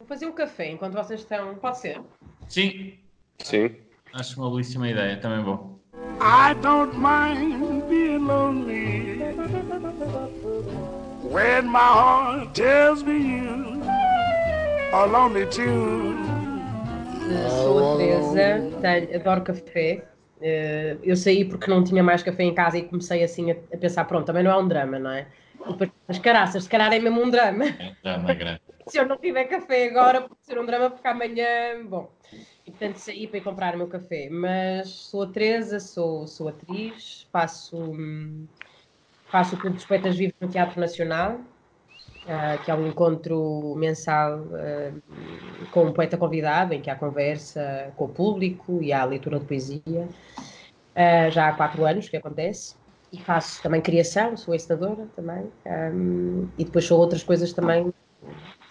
Vou fazer um café enquanto vocês estão. Pode ser? Sim. Sim. Acho uma belíssima ideia, também vou. I don't mind being lonely when my heart tells me you are lonely too. Sou a Teresa, adoro café. Eh, eu saí porque não tinha mais café em casa e comecei assim a, pensar, pronto, também não é um drama, não é? As caraças, se calhar é mesmo um drama. É, drama grande. Se eu não tiver café agora, pode ser um drama porque amanhã, bom. E portanto saí para ir comprar o meu café. Mas sou a Teresa, sou, sou atriz, faço, hum, faço o Clube dos Poetas Vivos no Teatro Nacional, ah, que é um encontro mensal ah, com um poeta convidado, em que há conversa com o público e há leitura de poesia. Ah, já há quatro anos que acontece. E faço também criação, sou ensinadora também. hum, e depois sou outras coisas também,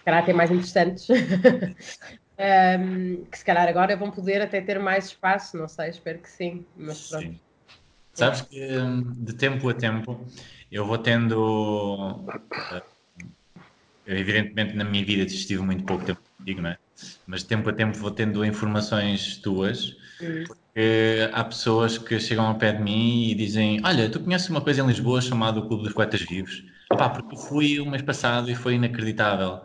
se calhar até mais interessantes. hum, que se calhar agora vão poder até ter mais espaço, não sei, espero que sim. Mas pronto. Sim. Sabes que hum, de tempo a tempo eu vou tendo. eu, evidentemente, na minha vida estive muito pouco tempo contigo, não é? Mas de tempo a tempo vou tendo informações tuas, Hum. porque há pessoas que chegam ao pé de mim e dizem: Olha, tu conheces uma coisa em Lisboa chamada o Clube dos Poetas Vivos? Pá, porque fui o mês passado e foi inacreditável.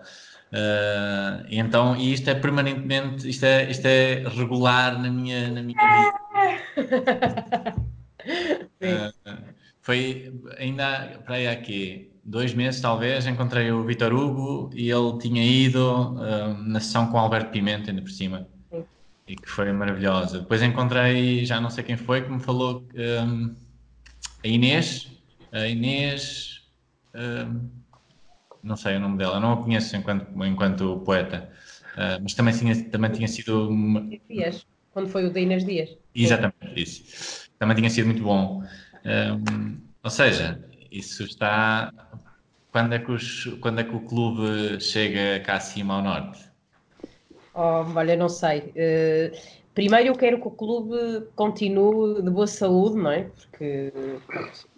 E então, e isto é permanentemente, isto é, isto é regular na minha, na minha vida. Ah, foi ainda para aí aqui dois meses, talvez, encontrei o Vitor Hugo e ele tinha ido ah, na sessão com o Alberto Pimenta, ainda por cima, Sim. e que foi maravilhosa. Depois encontrei, já não sei quem foi, que me falou ah, a Inês, a Inês, ah, não sei o nome dela, não a conheço enquanto, enquanto poeta, ah, mas também tinha, também tinha sido Dias, quando foi o da Inês Dias. Exatamente, isso. Também tinha sido muito bom. Hum, ou seja, isso está. Quando é, que os- quando é que o clube chega cá acima ao norte? Oh, olha, não sei. Eh, primeiro eu quero que o clube continue de boa saúde, não é? Porque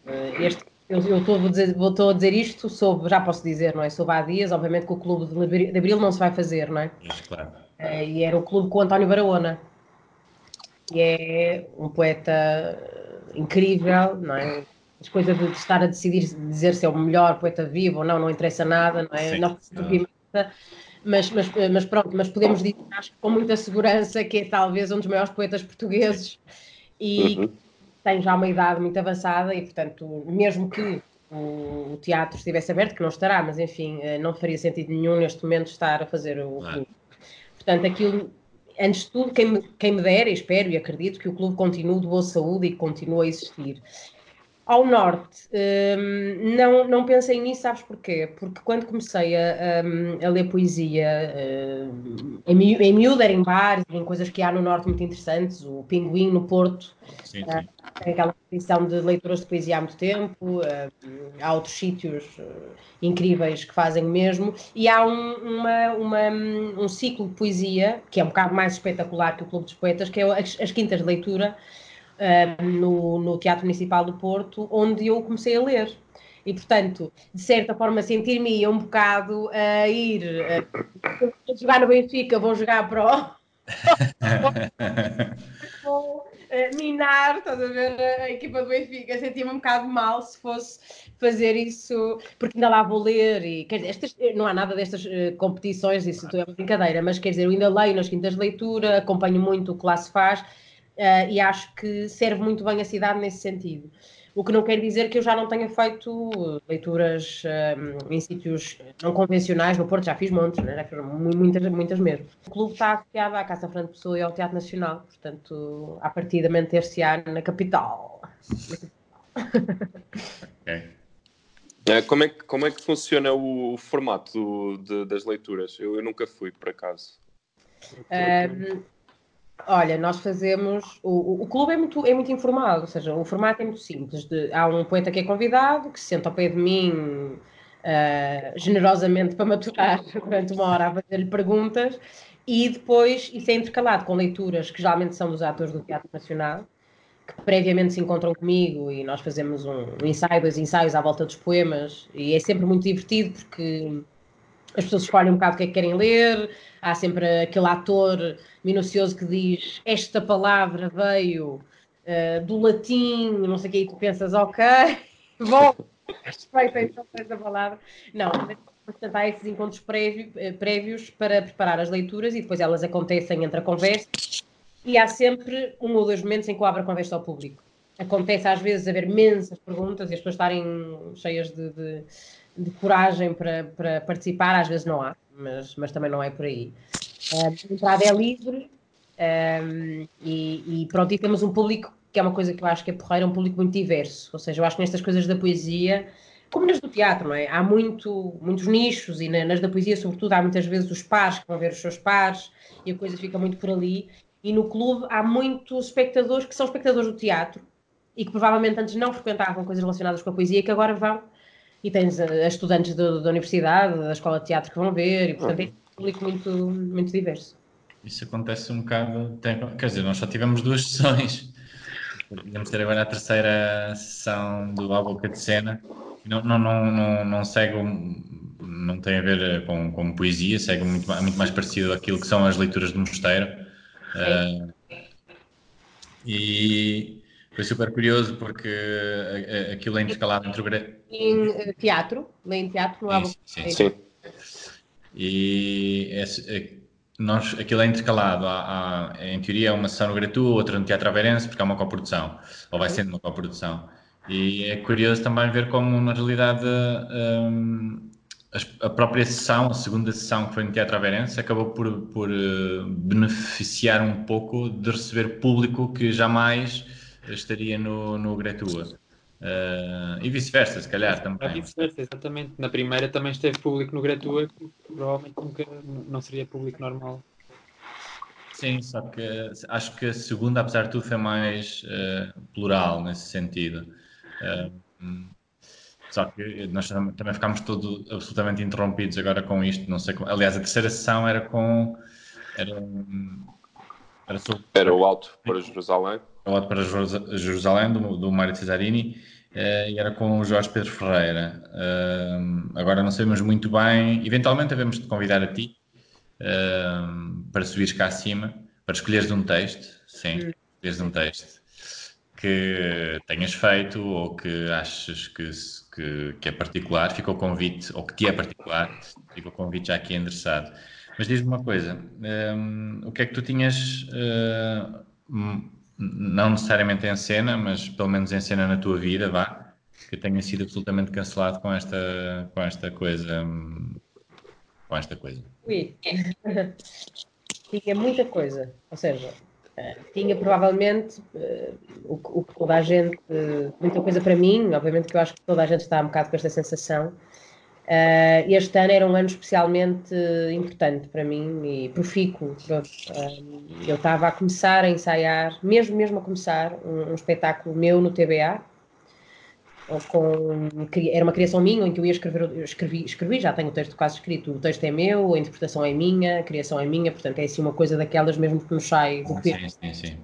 eh, este, eu estou a dizer, vou- estou a dizer isto sobre, já posso dizer, não é? Sobre há dias, obviamente que o clube de Abril- não se vai fazer, não é? Pois, claro. Eh, e era o clube com o António Barahona, que é um poeta incrível, não é? As coisas de estar a decidir dizer se é o melhor poeta vivo ou não, não interessa nada, não é? Sim, não. Mas, mas, mas pronto, mas podemos dizer, acho que com muita segurança, que é talvez um dos maiores poetas portugueses e Uhum. Tem já uma idade muito avançada e, portanto, mesmo que o teatro estivesse aberto, que não estará, mas enfim, eh, não faria sentido nenhum neste momento estar a fazer o Claro. clube. Portanto, aquilo, antes de tudo, quem me, quem me dera, e espero e acredito que o clube continue de boa saúde e que continue a existir. Ao norte, hum, não, não pensei nisso, sabes porquê? Porque quando comecei a, hum, a ler poesia, hum, em, mi- em miúdo, era em bares, em coisas que há no norte muito interessantes, o Pinguim no Porto, Sim, Ah. sim. tem aquela tradição de leituras de poesia há muito tempo, eh, há outros sítios eh, incríveis que fazem o mesmo, e há um, uma- uma- um ciclo de poesia, que é um bocado mais espetacular que o Clube dos Poetas, que é as, as Quintas de Leitura, eh, no, no Teatro Municipal do Porto, onde eu comecei a ler. E, portanto, de certa forma, sentir-me um bocado a ir eh, vou jogar no Benfica, vou jogar para o vou eh, minar, estás a ver, a equipa do Benfica. Sentia-me um bocado mal se fosse fazer isso, porque ainda lá vou ler e, quer dizer, estas, não há nada destas eh, competições, isso é uma brincadeira, mas quer dizer, eu ainda leio nas quintas de leitura, acompanho muito o que lá se faz eh, e acho que serve muito bem a cidade nesse sentido. O que não quer dizer que eu já não tenha feito eh, leituras eh, em sítios não convencionais, no Porto já fiz montes, né? já fiz mu- muitas, muitas mesmo. O clube está associado à Casa Fernando Pessoa e ao Teatro Nacional, portanto, a partir da manter-se-á na capital. Ok. É, como, é que, como é que funciona o, o formato do- de- das leituras? Eu, eu nunca fui, por acaso. Ahm, olha, nós fazemos. O, o- clube é muito, é muito informal, ou seja, o formato é muito simples. de- há um poeta que é convidado, que se senta ao pé de mim ah, generosamente para maturar durante uma hora a fazer-lhe perguntas, e depois isso é intercalado com leituras que geralmente são dos atores do Teatro Nacional, que previamente se encontram comigo e nós fazemos um, um ensaio, dois ensaios à volta dos poemas, e é sempre muito divertido porque as pessoas escolhem um bocado o que é que querem ler, há sempre aquele ator minucioso que diz esta palavra veio uh, do latim, não sei o que, e tu pensas, ok, bom, respeita então esta palavra. Não, portanto há esses encontros prévio, eh, prévios para preparar as leituras e depois elas acontecem entre a conversa e há sempre um ou dois momentos em que eu abro a conversa ao público. Acontece às vezes haver imensas perguntas e as pessoas estarem cheias de, de, de coragem para, para, participar, às vezes não há, mas, mas também não é por aí. A entrada é livre um, e, e, pronto, e temos um público que é uma coisa que eu acho que é porreira, um público muito diverso. Ou seja, eu acho que nestas coisas da poesia, como nas do teatro, não é? Há muito, muitos nichos e nas da poesia, sobretudo, há muitas vezes os pares que vão ver os seus pares e a coisa fica muito por ali. E no clube há muitos espectadores que são espectadores do teatro e que provavelmente antes não frequentavam coisas relacionadas com a poesia que agora vão. E tens uh, estudantes do, da universidade, da escola de teatro que vão ver, e portanto é um público muito, muito diverso. Isso acontece um bocado. Tem, quer dizer, nós só tivemos duas sessões. Podemos ter agora a terceira sessão do A Boca de Cena. Não, não, não, não, não segue, não tem a ver com, com poesia, segue muito, muito mais parecido àquilo que são as leituras do mosteiro. Uh, e foi super curioso porque aquilo é intercalado entre o Em eh, teatro, lê em teatro no A Boca sim, sim. E esse, nós, aquilo é intercalado. Há, há, em teoria, é uma sessão no Gratu, outra no Teatro Aveirense, porque é uma coprodução, ou vai sendo uma coprodução. E é curioso também ver como, na realidade, um, a própria sessão, a segunda sessão que foi no Teatro Aveirense, acabou por, por beneficiar um pouco de receber público que jamais estaria no, no Gretua. Uh, e vice-versa, se calhar também. vice-versa, exatamente. Na primeira também esteve público no Gratua, que provavelmente nunca não seria público normal. Sim, só que acho que a segunda, apesar de tudo, foi mais uh, plural nesse sentido. Uh, só que nós também ficámos todos absolutamente interrompidos agora com isto. Não sei como. Aliás, a terceira sessão era com. Era, era, sobre... era o Alto para Jerusalém falado para Jerusalém, do, do Mário Cesarini, uh, e era com o Jorge Pedro Ferreira. Uh, agora não sabemos muito bem, eventualmente devemos te convidar a ti uh, para subires cá acima, para escolheres um texto, sim, escolheres um texto que tenhas feito ou que achas que, que, que, é particular, fica o convite, ou que te é particular, fica o convite já aqui endereçado. Mas diz-me uma coisa, um, o que é que tu tinhas uh, não necessariamente em cena, mas pelo menos em cena na tua vida, vá, que tenha sido absolutamente cancelado com esta, com esta coisa. Com esta coisa. Ui. tinha muita coisa. Ou seja, eh, tinha provavelmente uh, o, que toda a gente. Uh, muita coisa para mim, obviamente que eu acho que toda a gente está um bocado com esta sensação Uh, este ano era um ano especialmente importante para mim e profícuo. Uh, eu estava a começar a ensaiar, mesmo mesmo a começar, um, um espetáculo meu no TBA. Com, era uma criação minha em que eu ia escrever, eu escrevi, escrevi, já tenho o texto quase escrito, o texto é meu, a interpretação é minha, a criação é minha, portanto é assim uma coisa daquelas mesmo que nos sai do que. Sim, sim, sim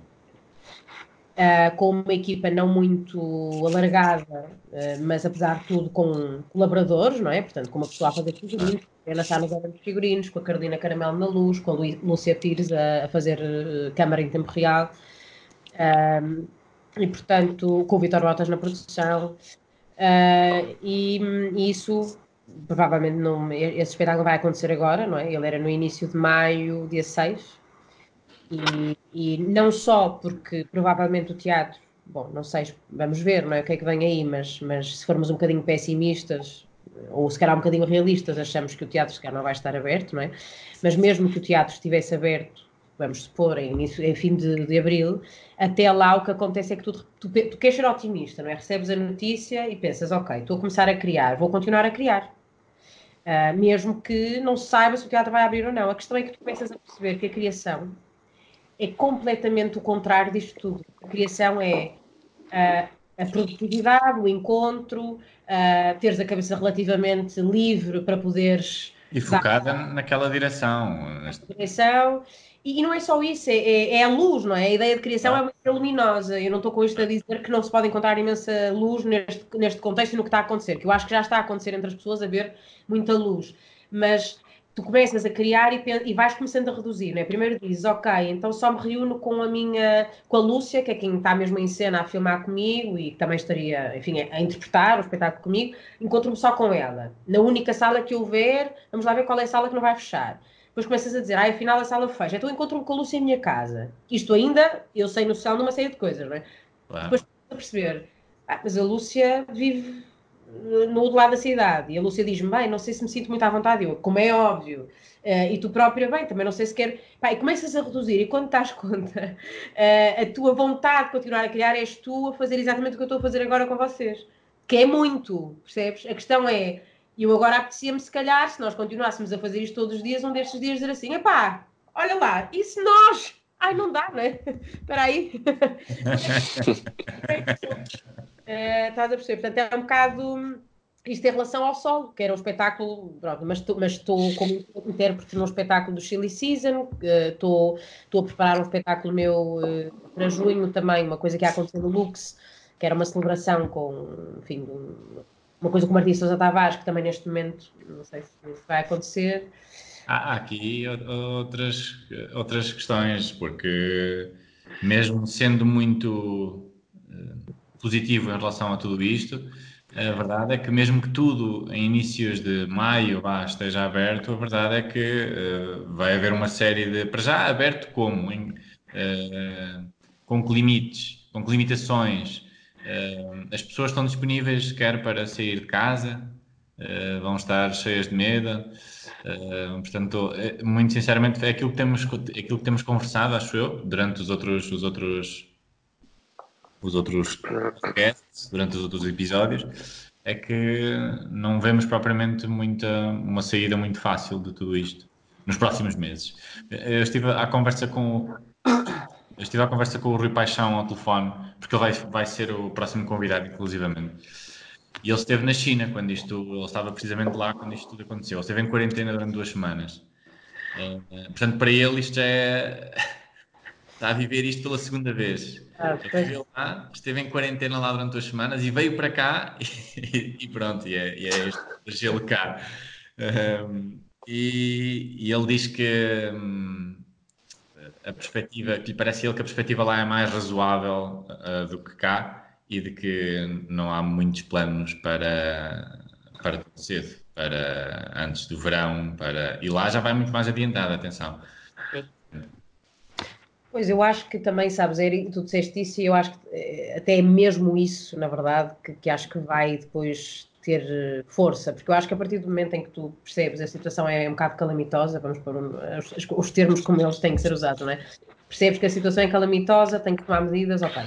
uh, com uma equipa não muito alargada, uh, mas apesar de tudo com colaboradores, não é? Portanto, com uma pessoa a fazer figurinos, a Ana Sá nos dos figurinos, com a Carolina Caramelo na luz, com a Lúcia Pires a, a fazer uh, câmara em tempo real, e portanto, com o Vitor Botas na produção, e, e isso provavelmente não, esse espetáculo vai acontecer agora, não é? Ele era no início de maio, dia 6, e, e não só porque provavelmente o teatro, bom, não sei, vamos ver, não é? O que é que vem aí, mas, mas se formos um bocadinho pessimistas, ou se calhar um bocadinho realistas, achamos que o teatro se calhar não vai estar aberto, não é? Mas mesmo que o teatro estivesse aberto, vamos supor, em, início, em fim de, de abril, até lá o que acontece é que tu, tu, tu queres ser otimista, não é? Recebes a notícia e pensas, ok, estou a começar a criar, vou continuar a criar. Uh, mesmo que não se saiba se o teatro vai abrir ou não. A questão é que tu começas a perceber que a criação é completamente o contrário disto tudo. A criação é uh, a produtividade, o encontro, uh, teres a cabeça relativamente livre para poderes. E focada dar... naquela direção. direção. E, e, não é só isso, é, é, é, a luz, não é? A ideia de criação ah. é luminosa. Eu não estou com isto a dizer que não se pode encontrar imensa luz neste, neste contexto e no que está a acontecer, que eu acho que já está a acontecer entre as pessoas a ver muita luz. Mas tu começas a criar e, e vais começando a reduzir, né? Primeiro dizes, ok, então só me reúno com a minha, com a Lúcia, que é quem está mesmo em cena a filmar comigo e que também estaria, enfim, a, interpretar o espetáculo comigo, encontro-me só com ela. Na única sala que houver, vamos lá ver qual é a sala que não vai fechar. Depois começas a dizer, ah, afinal a sala fecha, então encontro-me com a Lúcia em minha casa. Isto ainda, eu sei noção de uma série de coisas, não é? Claro. Depois a perceber, ah, mas a Lúcia vive no outro lado da cidade. E a Lúcia diz-me, bem, não sei se me sinto muito à vontade. Eu, como é óbvio. Eh, e tu própria, bem, também não sei se quer. Pá, e começas a reduzir. E quando estás conta, eh, a tua vontade de continuar a criar és tu a fazer exatamente o que eu estou a fazer agora com vocês. Que é muito, percebes? A questão é, eu agora apetecia-me, se calhar, se nós continuássemos a fazer isto todos os dias, um destes dias dizer assim, epá, olha lá, e se nós... Ai, não dá, né? Espera aí. Eh, estás a perceber? Portanto, é um bocado isto em relação ao solo, que era um espetáculo, pronto, mas estou como intérprete num espetáculo do Chili Season, estou estou a preparar um espetáculo meu eh, para junho também, uma coisa que ia acontecer no Lux, que era uma celebração com, enfim, um- uma coisa com o Martim Sousa Tavares, que também neste momento, não sei se, se vai acontecer. Há aqui outras, outras questões, porque mesmo sendo muito eh, positivo em relação a tudo isto, a verdade é que mesmo que tudo em inícios de maio vá, esteja aberto, a verdade é que eh, vai haver uma série de. Para já aberto como? Em, eh, com que limites, com que limitações. Eh, as pessoas estão disponíveis quer para sair de casa, vão estar cheias de medo. Uh, portanto, é- muito sinceramente, é aquilo que temos, é aquilo que temos conversado, acho eu, durante os outros, os outros, os outros podcasts, durante os outros episódios, é que não vemos propriamente muita, uma saída muito fácil de tudo isto nos próximos meses. Eu estive à conversa com estive à conversa com o Rui Paixão ao telefone, porque ele vai, vai ser o próximo convidado, inclusivamente. E ele esteve na China quando isto, ele estava precisamente lá quando isto tudo aconteceu. Ele esteve em quarentena durante duas semanas. Eh, eh, portanto, para ele isto já é. Está a viver isto pela segunda vez. Ah, viveu lá, esteve em quarentena lá durante duas semanas e veio para cá e, e pronto, e é, e é este gelo cá. Um, e, e ele diz que hum, a perspectiva, que lhe parece ele que a perspectiva lá é mais razoável uh, do que cá e de que não há muitos planos para, para cedo, para antes do verão, para, e lá já vai muito mais adiantado, atenção. Pois eu acho que também, sabes, Eri, tu disseste isso e eu acho que eh, até é mesmo isso, na verdade, que, que acho que vai depois ter eh, força, porque eu acho que a partir do momento em que tu percebes a situação é um bocado calamitosa, vamos pôr um, os, os termos como eles têm que ser usados, não é? Percebes que a situação é calamitosa, tem que tomar medidas, ok.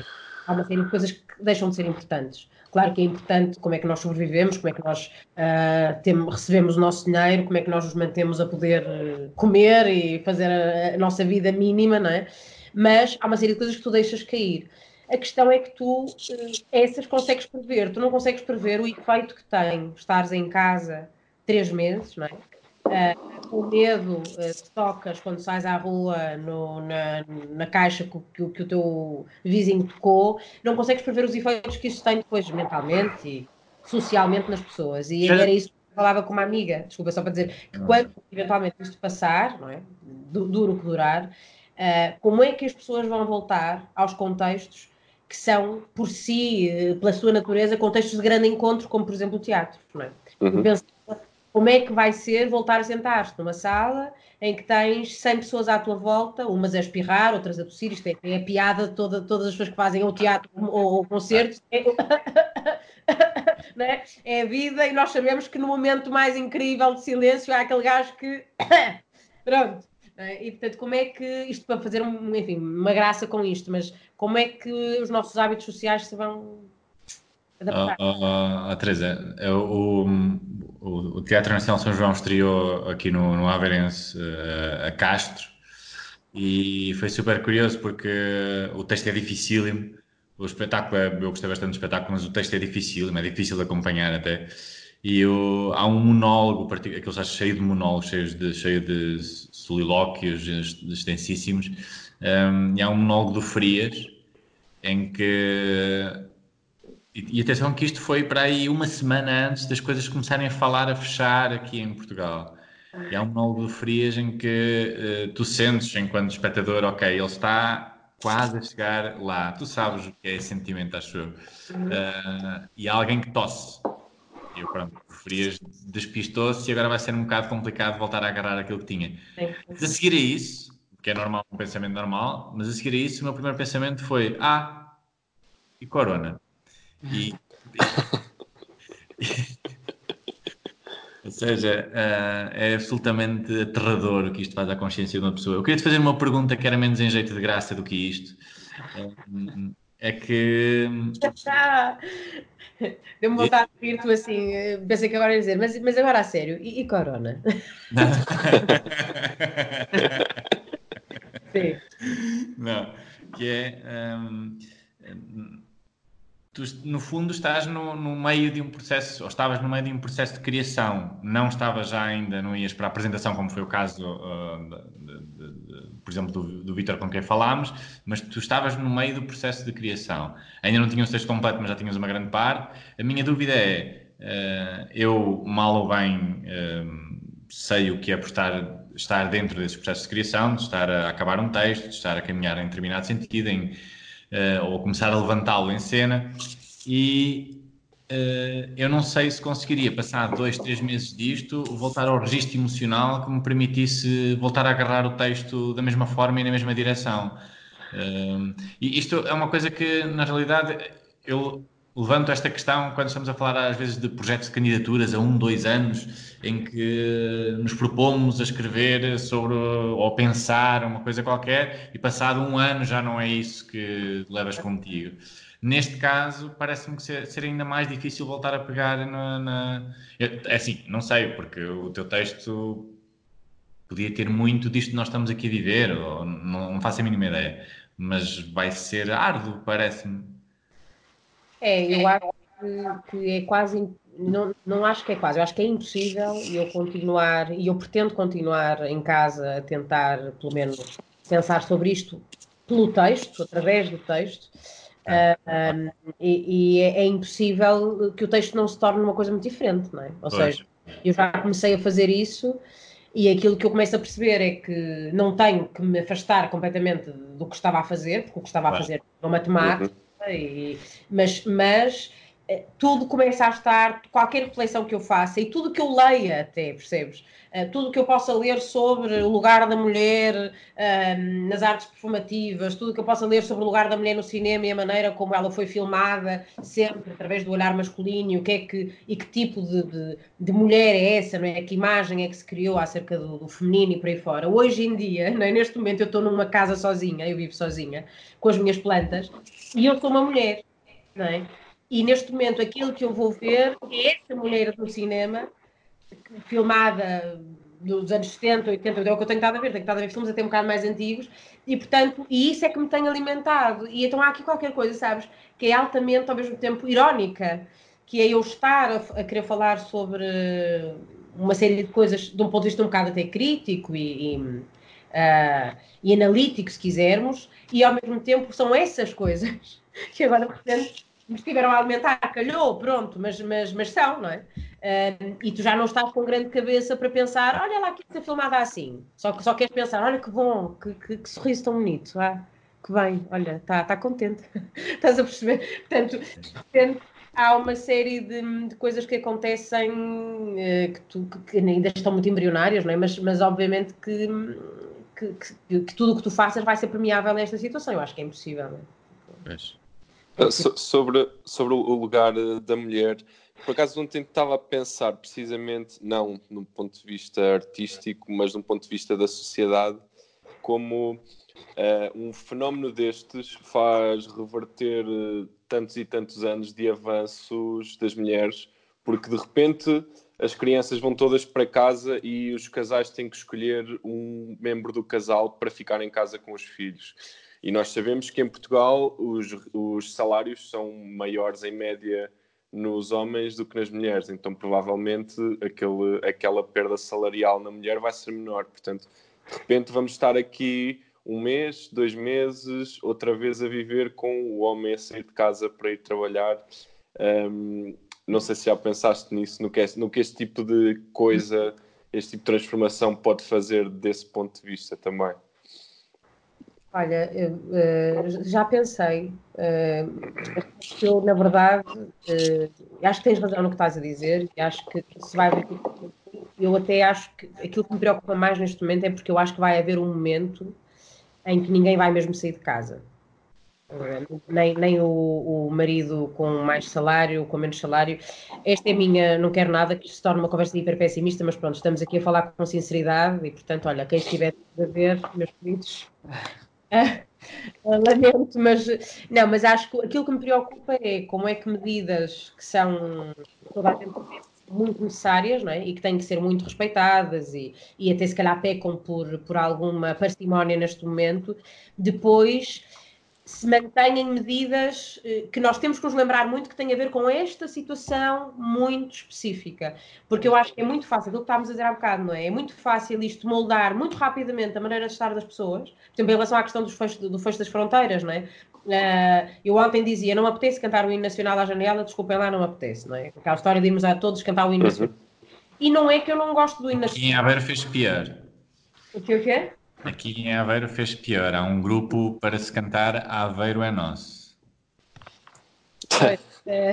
Há uma série de coisas que deixam de ser importantes. Claro que é importante como é que nós sobrevivemos, como é que nós ah, temos, recebemos o nosso dinheiro, como é que nós nos mantemos a poder eh, comer e fazer a, a nossa vida mínima, não é? Mas há uma série de coisas que tu deixas cair. A questão é que tu eh, essas consegues prever, tu não consegues prever o efeito que tem estares em casa três meses, não é? Ah, o medo eh, que tocas quando sais à rua no- na, na caixa que, o- que que o teu vizinho tocou, não consegues prever os efeitos que isso tem depois mentalmente e socialmente nas pessoas. E era isso que eu falava com uma amiga, desculpa, só para dizer que quando eventualmente isto passar, não é? Du- duro que durar, ah, como é que as pessoas vão voltar aos contextos que são, por si, eh, pela sua natureza, contextos de grande encontro, como por exemplo o teatro, não é? Uhum. Como é que vai ser voltar a sentar-te numa sala em que tens 100 pessoas à tua volta, umas a espirrar, outras a tossir, isto é, é a piada de toda, todas as pessoas que fazem ou teatro ou, ou concertos, é, não é? a vida e nós sabemos que no momento mais incrível de silêncio há aquele gajo que pronto, não é? e portanto como é que, isto para fazer enfim, uma graça com isto, mas como é que os nossos hábitos sociais se vão adaptar? Oh, oh, oh, Teresa, é o, o, o Teatro Nacional São João estreou aqui no, no Aveirense eh, a Castro e foi super curioso porque o texto é dificílimo. O espetáculo, é, eu gostei bastante do espetáculo, mas o texto é dificílimo, é difícil de acompanhar até. E há um monólogo, partic- aquele já cheio de monólogos, cheios de, cheio de solilóquios ex- extensíssimos. Um, e há um monólogo do Frias em que e, e atenção que isto foi para aí uma semana antes das coisas começarem a falar, a fechar aqui em Portugal. E há um monólogo do Frias em que uh, tu sentes, enquanto espectador, ok, ele está quase a chegar lá. Tu sabes o que é esse sentimento, acho eu. Uh, e há alguém que tosse. E eu, pronto, o Frias despistou-se e agora vai ser um bocado complicado voltar a agarrar aquilo que tinha. Mas a seguir a isso, que é normal, um pensamento normal, mas a seguir a isso, o meu primeiro pensamento foi: ah, e Corona. E. Ou seja, uh, é absolutamente aterrador o que isto faz à consciência de uma pessoa. Eu queria te fazer uma pergunta que era menos em jeito de graça do que isto. Uh, é que. Deu-me vontade de rir tu assim. Pensei que agora ia dizer, mas, mas agora a sério, e, e Corona? Sim. Não, que é. Um, tu, no fundo, estás no, no, meio de um processo, ou estavas no meio de um processo de criação, não estavas já ainda, não ias para a apresentação, como foi o caso, uh, de, de, de, por exemplo, do, do Vitor com quem falámos, mas tu estavas no meio do processo de criação. Ainda não tinhas o texto completo, mas já tinhas uma grande parte. A minha dúvida é, uh, eu, mal ou bem, uh, sei o que é por estar, estar dentro desse processo de criação, de estar a acabar um texto, de estar a caminhar em determinado sentido, em uh, ou começar a levantá-lo em cena. E uh, eu não sei se conseguiria, passar dois, três meses disto, voltar ao registro emocional que me permitisse voltar a agarrar o texto da mesma forma e na mesma direção. Uh, e isto é uma coisa que, na realidade, eu levanto esta questão quando estamos a falar às vezes de projetos de candidaturas a um, dois anos, em que nos propomos a escrever sobre ou pensar uma coisa qualquer e passado um ano já não é isso que levas contigo. Neste caso, parece-me que ser, ser, ainda mais difícil voltar a pegar na. na... É assim, não sei, porque o teu texto podia ter muito disto que nós estamos aqui a viver, ou não, não faço a mínima ideia, mas vai ser árduo, parece-me. É, eu acho que, é quase. Não, não acho que é quase, eu acho que é impossível eu continuar, e eu pretendo continuar em casa a tentar, pelo menos, pensar sobre isto pelo texto, através do texto, uh, ah, um, e, e é, é, impossível que o texto não se torne uma coisa muito diferente, não é? Ou pois. seja, eu já comecei a fazer isso e aquilo que eu começo a perceber é que não tenho que me afastar completamente do que estava a fazer, porque o que estava a fazer é uma temática. Uhum e, mas, mas eh, tudo começa a estar, qualquer reflexão que eu faça e tudo que eu leia até, percebes? Uh, tudo que eu possa ler sobre o lugar da mulher uh, nas artes performativas, tudo que eu possa ler sobre o lugar da mulher no cinema e a maneira como ela foi filmada, sempre através do olhar masculino, o que é que, e que tipo de, de, de mulher é essa, não é? Que imagem é que se criou acerca do, do feminino e por aí fora. Hoje em dia, é? neste momento, eu estou numa casa sozinha, eu vivo sozinha, com as minhas plantas, e eu sou uma mulher, não é? E neste momento aquilo que eu vou ver é essa mulher no cinema, filmada dos anos 70, 80, é o que eu tenho estado a ver, tenho estado a ver filmes até um bocado mais antigos, e portanto, e isso é que me tem alimentado. E então há aqui qualquer coisa, sabes, que é altamente, ao mesmo tempo, irónica, que é eu estar a, a querer falar sobre uma série de coisas de um ponto de vista um bocado até crítico e, e, uh, e analítico, se quisermos, e ao mesmo tempo são essas coisas que agora, portanto, me estiveram a alimentar, calhou, pronto, mas, mas, mas são, não é? Uh, e tu já não estás com grande cabeça para pensar, olha lá que está filmada assim. Só que só queres pensar, olha que bom, que, que, que sorriso tão bonito, ah, que bem, olha, está tá contente. Estás a perceber? Portanto, portanto, há uma série de, de coisas que acontecem uh, que, tu, que, ainda estão muito embrionárias, não é? Mas, mas obviamente que, que, que tudo o que tu faças vai ser premiável nesta situação. Eu acho que é impossível, não é? Ah, so, sobre, sobre o lugar eh, da mulher, por acaso ontem estava a pensar precisamente, não num ponto de vista artístico, mas num ponto de vista da sociedade, como uh, um fenómeno destes faz reverter uh, tantos e tantos anos de avanços das mulheres, porque de repente as crianças vão todas para casa e os casais têm que escolher um membro do casal para ficar em casa com os filhos. E nós sabemos que em Portugal os, os salários são maiores em média nos homens do que nas mulheres, então provavelmente aquele, aquela perda salarial na mulher vai ser menor. Portanto, de repente vamos estar aqui um mês, dois meses, outra vez a viver com o homem a sair de casa para ir trabalhar. Um, não sei se já pensaste nisso, no que, é, no que este tipo de coisa este tipo de transformação pode fazer desse ponto de vista também? Olha, uh, já pensei. Uh, eu, na verdade, uh, acho que tens razão no que estás a dizer acho que se vai ver. Eu até acho que aquilo que me preocupa mais neste momento é porque eu acho que vai haver um momento em que ninguém vai mesmo sair de casa. Nem, nem o, o, marido com mais salário, com menos salário. Esta é minha, não quero nada que se torne uma conversa hiper pessimista, mas pronto, estamos aqui a falar com sinceridade e, portanto, olha, quem estiver a ver, meus queridos, lamento, mas não, mas acho que aquilo que me preocupa é como é que medidas que são toda a gente muito necessárias não é? e que têm que ser muito respeitadas e, e até se calhar pecam por, por alguma parcimónia neste momento, depois se mantêm medidas eh, que nós temos que nos lembrar muito que têm a ver com esta situação muito específica. Porque eu acho que é muito fácil, aquilo que estávamos a dizer há bocado, não é? É muito fácil isto moldar muito rapidamente a maneira de estar das pessoas. Por exemplo, em relação à questão dos fecho, do fecho das fronteiras, não é? Uh, eu ontem dizia, não me apetece cantar o hino nacional à janela, desculpem lá, não me apetece, não é? Aquela história de irmos a todos cantar o hino nacional. Uhum. E não é que eu não gosto do hino nacional. Aqui em Aveiro fez pior. O que o quê? Aqui em Aveiro fez pior. Há um grupo para se cantar Aveiro é Nosso. Pois, é,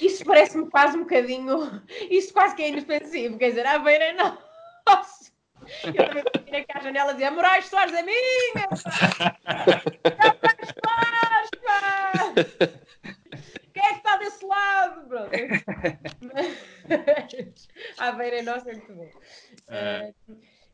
isso parece-me quase um bocadinho. Isso quase que é inofensivo. Quer dizer, Aveiro é nosso. Eu também vim aqui à janela e dizia: Moraes Soares é minha! Moraes Soares! Quem é que está desse lado? Pronto. Mas, Aveiro é nosso é muito bom. Uh,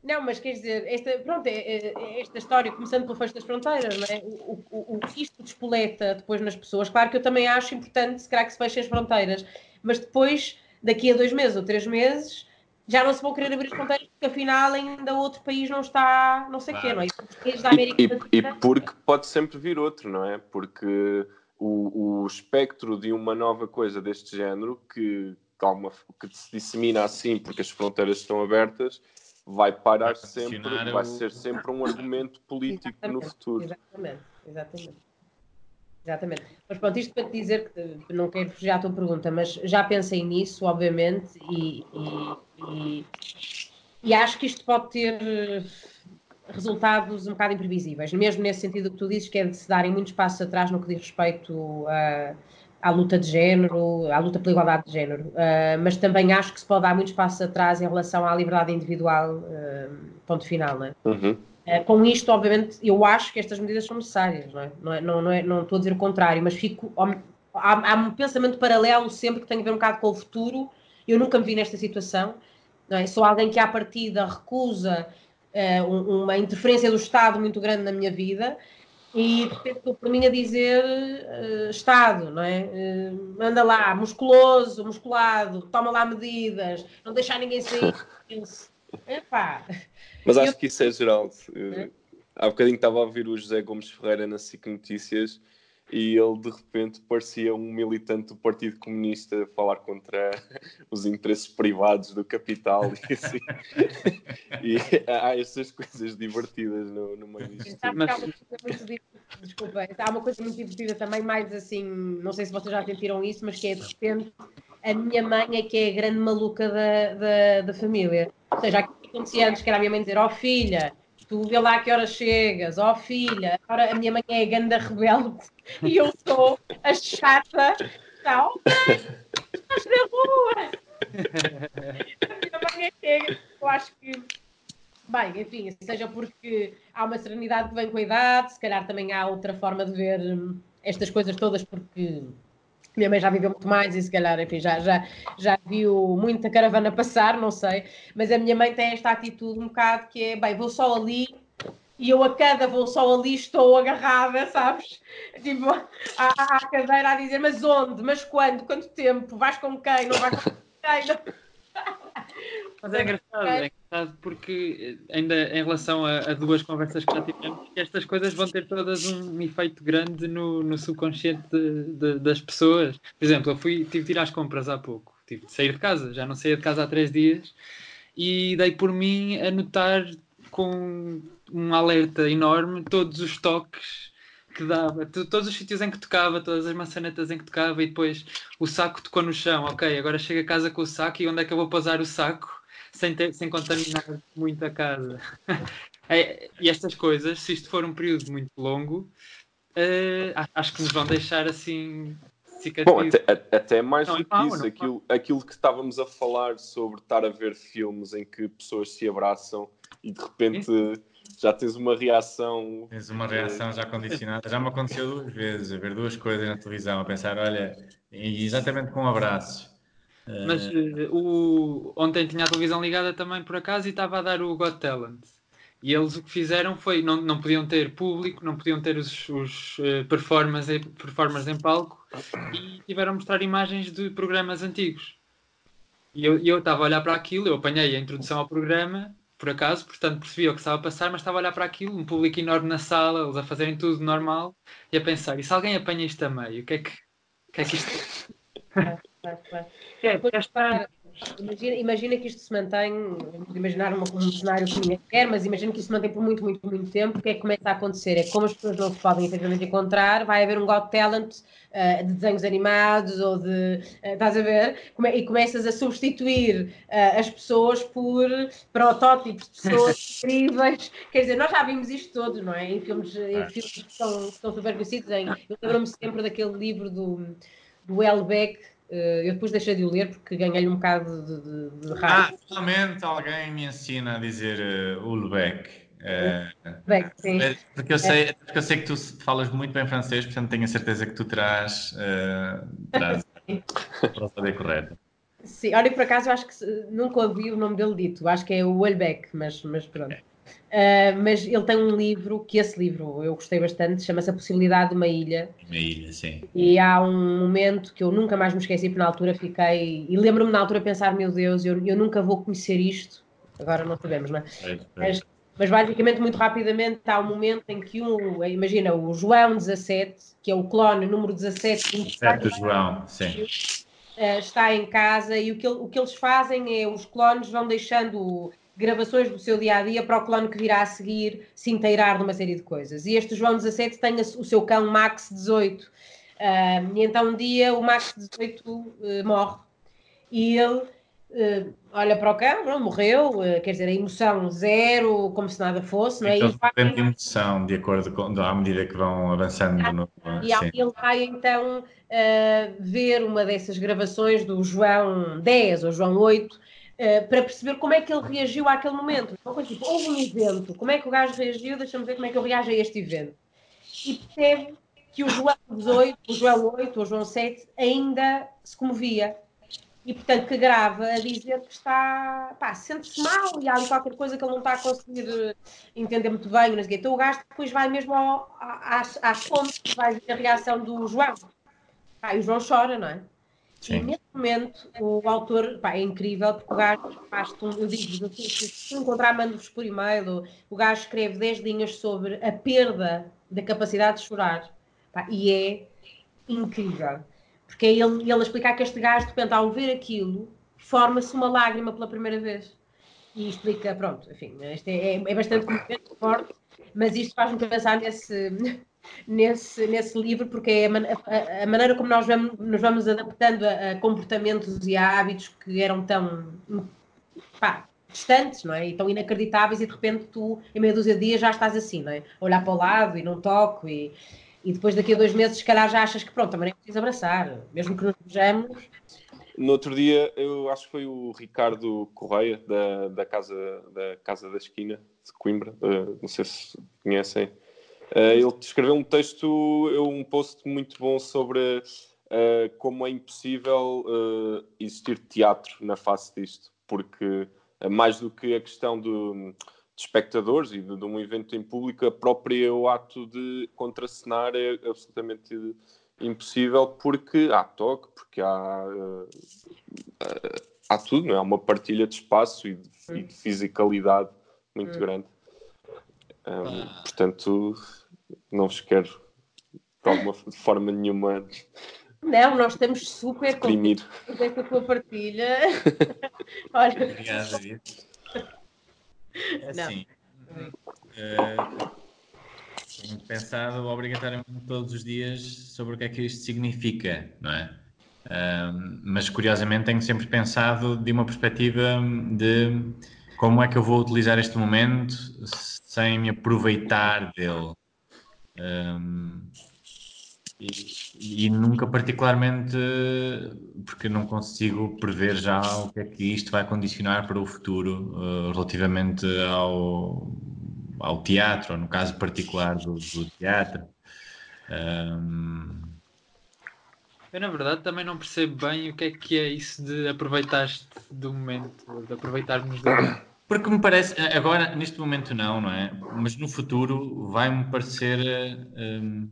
não, mas quer dizer, esta, pronto, é, é, é esta história, começando pelo fecho das fronteiras, não é? o, o, o que isto despoleta depois nas pessoas, claro que eu também acho importante, se calhar que se fechem as fronteiras, mas depois, daqui a dois meses ou três meses, já não se vão querer abrir as fronteiras porque afinal ainda outro país não está, não sei o quê, não é? e, e, e, porque pode sempre vir outro, não é? Porque o, o espectro de uma nova coisa deste género que, que se dissemina assim porque as fronteiras estão abertas vai parar sempre, vai o... ser sempre um argumento político exatamente, no futuro. Exatamente, exatamente. Exatamente. Mas pronto, isto para te dizer que não quero fugir à tua pergunta, mas já pensei nisso, obviamente, e, e, e, e acho que isto pode ter eh, resultados um bocado imprevisíveis, mesmo nesse sentido que tu dizes, que é de se darem muitos passos atrás no que diz respeito a à luta de género, à luta pela igualdade de género, uh, mas também acho que se pode dar muitos passos atrás em relação à liberdade individual, uh, ponto final, não é? Uhum. Uh, com isto, obviamente, eu acho que estas medidas são necessárias, não é? Não, é, não, não, é, não estou a dizer o contrário, mas fico, há, há, um pensamento paralelo sempre que tem a ver um bocado com o futuro, eu nunca me vi nesta situação, não é? Sou alguém que à partida recusa uma interferência do Estado muito grande na minha vida, e de repente por mim a dizer uh, Estado, não é? Uh, anda lá, musculoso, musculado, toma lá medidas, não deixar ninguém sair. Epá. Mas acho eu... que isso é geral. É? Há bocadinho estava a ouvir o José Gomes Ferreira na SIC Notícias e ele de repente parecia um militante do Partido Comunista a falar contra os interesses privados do capital e assim. e há estas coisas divertidas no, no meio disto. Mas... Há uma coisa muito Desculpa, há uma coisa muito divertida também, mais assim, não sei se vocês já sentiram isso, mas que é de repente a minha mãe é que é a grande maluca da, da, da família. Ou seja, aquilo que acontecia antes que era a minha mãe dizer, ó oh, filha, tu vê lá que horas chegas, ó oh, filha, agora a minha mãe é a ganda rebelde e eu sou a chata, não, estás na rua. a minha mãe é que eu acho que, bem, enfim, seja porque há uma serenidade que vem com a idade, se calhar também há outra forma de ver hum, estas coisas todas porque minha mãe já viveu muito mais e se calhar, enfim, já, já, já viu muita caravana passar, não sei, mas a minha mãe tem esta atitude um bocado que é, bem, vou só ali e eu a cada vou só ali estou agarrada, sabes? Tipo, à, à cadeira a dizer, mas onde? Mas quando? Quanto tempo? Vais com quem? Não vais com quem? Não... Mas é engraçado, é engraçado porque ainda em relação a, a, duas conversas que já tivemos, estas coisas vão ter todas um efeito grande no, no subconsciente de, de, das pessoas. Por exemplo, eu fui, tive de ir às compras há pouco, tive de sair de casa, já não saía de casa há três dias e dei por mim a notar com um alerta enorme todos os toques que dava, todos os sítios em que tocava, todas as maçanetas em que tocava e depois o saco tocou no chão, ok, agora chego a casa com o saco e onde é que eu vou pousar o saco? Sem, ter, sem contaminar muito a casa. é, e estas coisas, se isto for um período muito longo, uh, acho que nos vão deixar assim. Bom, até, até mais não, do que isso, aquilo, aquilo que estávamos a falar sobre estar a ver filmes em que pessoas se abraçam e de repente já tens uma reação. Tens uma reação já condicionada. Já me aconteceu duas vezes, a ver duas coisas na televisão, a pensar, olha, exatamente com abraços. Mas uh, o... ontem tinha a televisão ligada também por acaso e estava a dar o Got Talent. E eles o que fizeram foi, não, não podiam ter público, não podiam ter os, os uh, performers, performers em palco e tiveram a mostrar imagens de programas antigos. E eu, eu estava a olhar para aquilo, eu apanhei a introdução ao programa por acaso, portanto percebi o que estava a passar, mas estava a olhar para aquilo, um público enorme na sala, eles a fazerem tudo normal, e a pensar, e se alguém apanha isto a meio, o que é que, o que, é que isto é? é, é estar, Imagina, imagina, que isto se mantém, imaginar uma, um cenário que ninguém quer, mas imagina que isto se mantém por muito, muito, muito tempo. O que é que começa a acontecer? É que como as pessoas não se podem efetivamente encontrar, vai haver um Got Talent uh, de desenhos animados ou de. Uh, estás a ver? Come, e começas a substituir uh, as pessoas por protótipos de pessoas incríveis. Quer dizer, nós já vimos isto todos, não é? Em filmes, em filmes que, estão, que super conhecidos. Em, eu lembro-me sempre daquele livro do, do Elbeck eu depois deixei de o ler porque ganhei um bocado de, de, de raiva. Ah, finalmente alguém me ensina a dizer uh, Ulbeck. Uh, Beck, sim. Porque eu, sei, porque eu sei que tu falas muito bem francês, portanto tenho a certeza que tu terás, uh, terás para saber correto. Sim, olha, por acaso eu acho que nunca ouvi o nome dele dito, acho que é o Welbeck, mas, mas pronto. É. Uh, mas ele tem um livro, que esse livro eu gostei bastante, chama-se A Possibilidade de uma Ilha. Uma ilha, sim. E há um momento que eu nunca mais me esqueci, porque na altura fiquei. E lembro-me na altura pensar: meu Deus, eu, eu nunca vou conhecer isto. Agora não sabemos, não é? é, é. Mas, mas basicamente, muito rapidamente, há um momento em que um. Imagina, o João 17, que é o clone número 17. 17 do João, sim. Uh, está em casa e o que, o que eles fazem é os clones vão deixando gravações do seu dia a dia para o clone que virá a seguir se inteirar de uma série de coisas. E este João 17 tem o seu cão Max 18. Uh, e então um dia o Max 18 uh, morre e ele uh, olha para o cão, não, morreu, uh, quer dizer, a emoção zero, como se nada fosse. Não é? Então, vai... de emoção, de acordo com à medida que vão avançando. No... E sim. ele vai então ver uma dessas gravações do João 10 ou João 8 Uh, para perceber como é que ele reagiu àquele momento. Uma coisa tipo, houve um evento, como é que o gajo reagiu? Deixa-me ver como é que eu reajo a este evento. E percebe que o João 18, o João 8, o João 7 ainda se comovia. E, portanto, que grava a dizer que está, pá, sente-se mal e há ali qualquer coisa que ele não está a conseguir eh, entender muito bem. Então o gajo depois vai mesmo ao, às, às fontes, vai ver a reação do João. Pá, e o João chora, não é? Sim. E nesse momento o autor pá, é incrível porque o gajo faz um, eu digo se encontrar mando-vos por e-mail, o gajo escreve 10 linhas sobre a perda da capacidade de chorar pá, e é incrível. Porque é ele, ele explicar que este gajo, de repente, ao ver aquilo, forma-se uma lágrima pela primeira vez. E explica, pronto, enfim, é, é, é bastante forte, mas isto faz-me pensar nesse, nesse, nesse livro, porque é a, a, a maneira como nós vamos, nos vamos adaptando a, a, comportamentos e a hábitos que eram tão pá, distantes, não é? E tão inacreditáveis, e de repente tu, em meia dúzia de dias, já estás assim, não é? olhar para o lado e não toco, e, e depois daqui a dois meses, se calhar já achas que pronto, também é preciso abraçar, mesmo que nos vejamos. No outro dia, eu acho que foi o Ricardo Correia, da, da, casa, da Casa da Esquina, de Coimbra, uh, não sei se conhecem, ele escreveu um texto, um post muito bom sobre uh, como é impossível uh, existir teatro na face disto, porque mais do que a questão de, de espectadores e de, de, um evento em público, a própria o ato de contracenar é absolutamente impossível porque há toque, porque há, há tudo, não é? Há uma partilha de espaço e de, e de fisicalidade muito grande. Um, ah. Portanto, não vos quero de alguma de forma nenhuma. Não, nós estamos super deprimido com esta tua partilha. Olha. Obrigado, É assim. Uh, tenho pensado obrigatoriamente todos os dias sobre o que é que isto significa, não é? Um, mas curiosamente tenho sempre pensado de uma perspectiva de como é que eu vou utilizar este momento sem me aproveitar dele. Um, e, e, nunca particularmente porque não consigo prever já o que é que isto vai condicionar para o futuro uh, relativamente ao, ao teatro, no caso particular do, do teatro. Um... Eu, na verdade, também não percebo bem o que é que é isso de aproveitar-te do momento, de aproveitarmos do momento. Porque me parece, agora, neste momento não, não é? Mas no futuro vai-me parecer um,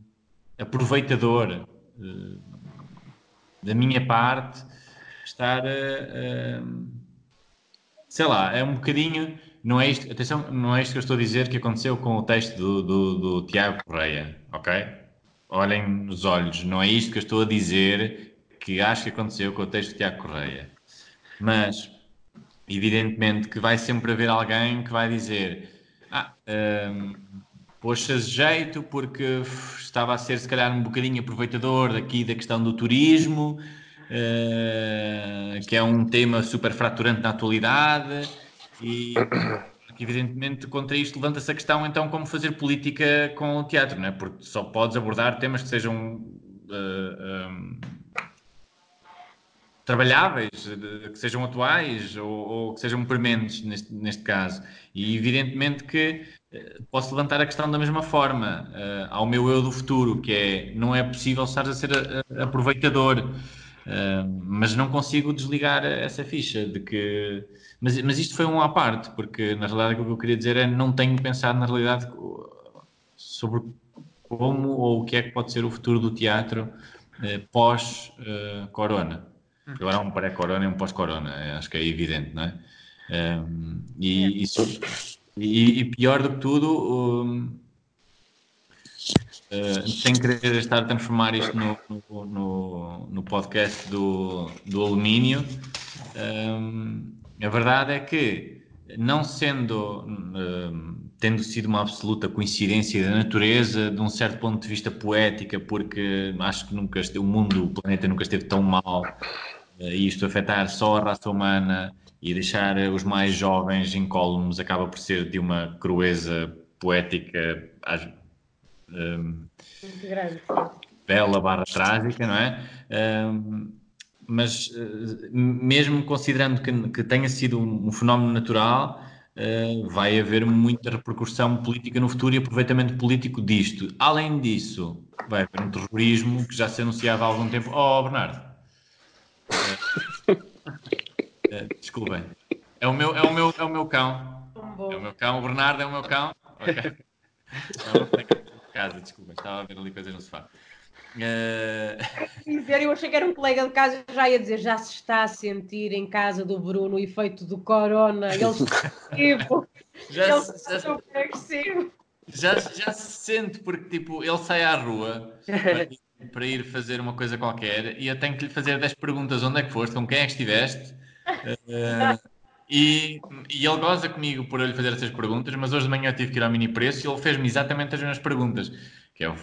aproveitador uh, da minha parte estar, uh, sei lá, é um bocadinho não é isto, atenção, não é isto que eu estou a dizer que aconteceu com o texto do, do, do Tiago Correia, ok? Olhem nos olhos, não é isto que eu estou a dizer que acho que aconteceu com o texto do Tiago Correia. Mas, evidentemente, que vai sempre haver alguém que vai dizer: Ah, um, poxa jeito porque estava a ser, se calhar, um bocadinho aproveitador daqui da questão do turismo, uh, que é um tema super fraturante na atualidade e evidentemente contra isto levanta-se a questão então como fazer política com o teatro, não é? Porque só podes abordar temas que sejam uh, eh, um, eh, trabalháveis, que sejam atuais ou, ou, que sejam prementes neste, neste caso. E evidentemente que uh, posso levantar a questão da mesma forma uh, ao meu eu do futuro, que é não é possível estar a ser aproveitador. Mas não consigo desligar essa ficha de que mas, mas isto foi um à parte, porque na realidade o que eu queria dizer é não tenho pensado na realidade sobre como ou o que é que pode ser o futuro do teatro eh, pós-corona. Eh, Agora há um pré-corona e um pós-corona, é, acho que é evidente, não é? Um, e, é. isso, e, e, pior do que tudo, um, uh, sem querer estar a transformar isto no, no, no, podcast do, do alumínio, um, a verdade é que, não sendo, uh, tendo sido uma absoluta coincidência da natureza, de um certo ponto de vista poética, porque acho que nunca o mundo, o planeta nunca esteve tão mal, uh, e isto afetar só a raça humana e deixar os mais jovens incólumes acaba por ser de uma crueza poética às, um, bela barra trágica, não é? Um, mas uh, mesmo considerando que, que, tenha sido um, um fenómeno natural, uh, vai haver muita repercussão política no futuro e aproveitamento político disto. Além disso, vai haver um terrorismo que já se anunciava há algum tempo. Oh, Bernardo. Uh, desculpem. É o meu, é o meu, é o meu cão. É o meu cão. O Bernardo é o meu cão. Ok. casa, desculpem. Estava a ver ali coisas no sofá. Uh... Eu achei que era um colega de casa já ia dizer já se está a sentir em casa do Bruno o efeito do corona. Ele tipo, já, ele se, já, super agressivo. Já, já se sente porque tipo, ele sai à rua para ir, para ir, fazer uma coisa qualquer e eu tenho que lhe fazer 10 perguntas: onde é que foste, com quem é que estiveste? Uh, e, e, ele goza comigo por eu lhe fazer essas perguntas, mas hoje de manhã eu tive que ir ao mini preço e ele fez-me exatamente as mesmas perguntas. Que é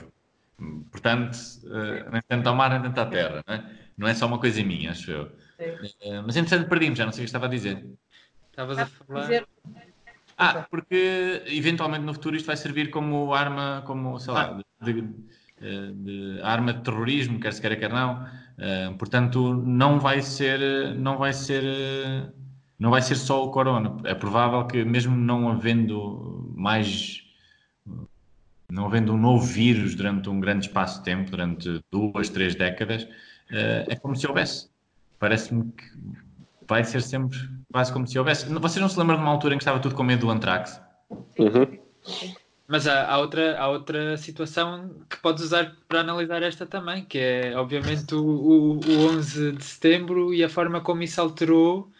Portanto, uh, nem tanto ao mar, nem tanto à terra. Não é, não é só uma coisa minha, acho eu. Uh, mas entretanto perdimos, já não sei o que estava a dizer. Estavas a falar. Ah, porque eventualmente no futuro isto vai servir como arma, como, sei lá, ah. de, de, de, arma de terrorismo, quer se queira, quer não. Uh, portanto, não vai ser, não vai ser, não vai ser só o corona. É provável que mesmo não havendo mais não havendo um novo vírus durante um grande espaço de tempo, durante duas, três décadas, eh, é como se houvesse. Parece-me que vai ser sempre quase como se houvesse. Vocês não se lembram de uma altura em que estava tudo com medo do antrax? Uhum. Mas há, há, outra, há outra situação que podes usar para analisar esta também, que é obviamente o, o, o 11 de setembro e a forma como isso alterou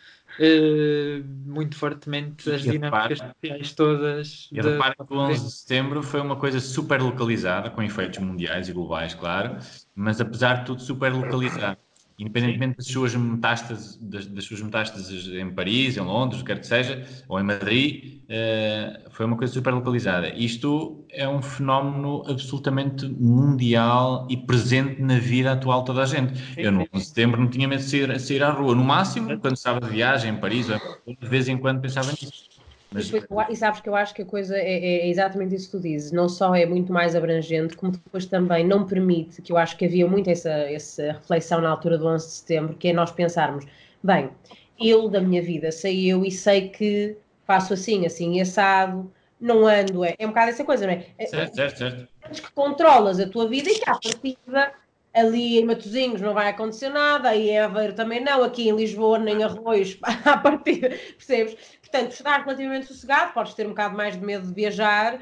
uh, muito fortemente as dinâmicas sociais todas. E de... repare que o 11 de setembro foi uma coisa super localizada, com efeitos mundiais e globais, claro, mas apesar de tudo super localizado. Independentemente das suas metástases, das, das, suas metástases em Paris, em Londres, quer que seja, ou em Madrid, uh, foi uma coisa super localizada. Isto é um fenómeno absolutamente mundial e presente na vida atual de toda a gente. Sim, Eu no setembro não tinha medo de sair, sair à rua, no máximo quando estava de viagem em Paris, de vez em quando pensava nisso. Mas... E, depois, e, sabes que eu acho que a coisa é, é, exatamente isso que tu dizes, não só é muito mais abrangente, como depois também não permite, que eu acho que havia muito essa, essa reflexão na altura do 11 de setembro, que é nós pensarmos, bem, eu da minha vida saiu e sei que faço assim, assim, assado, não ando, é, é um bocado essa coisa, não é? é certo, certo, certo. que controlas a tua vida e que à partida ali em Matosinhos não vai acontecer nada, aí em Aveiro também não, aqui em Lisboa nem arroz à partida, percebes? Portanto, estar relativamente sossegado, podes ter um bocado mais de medo de viajar,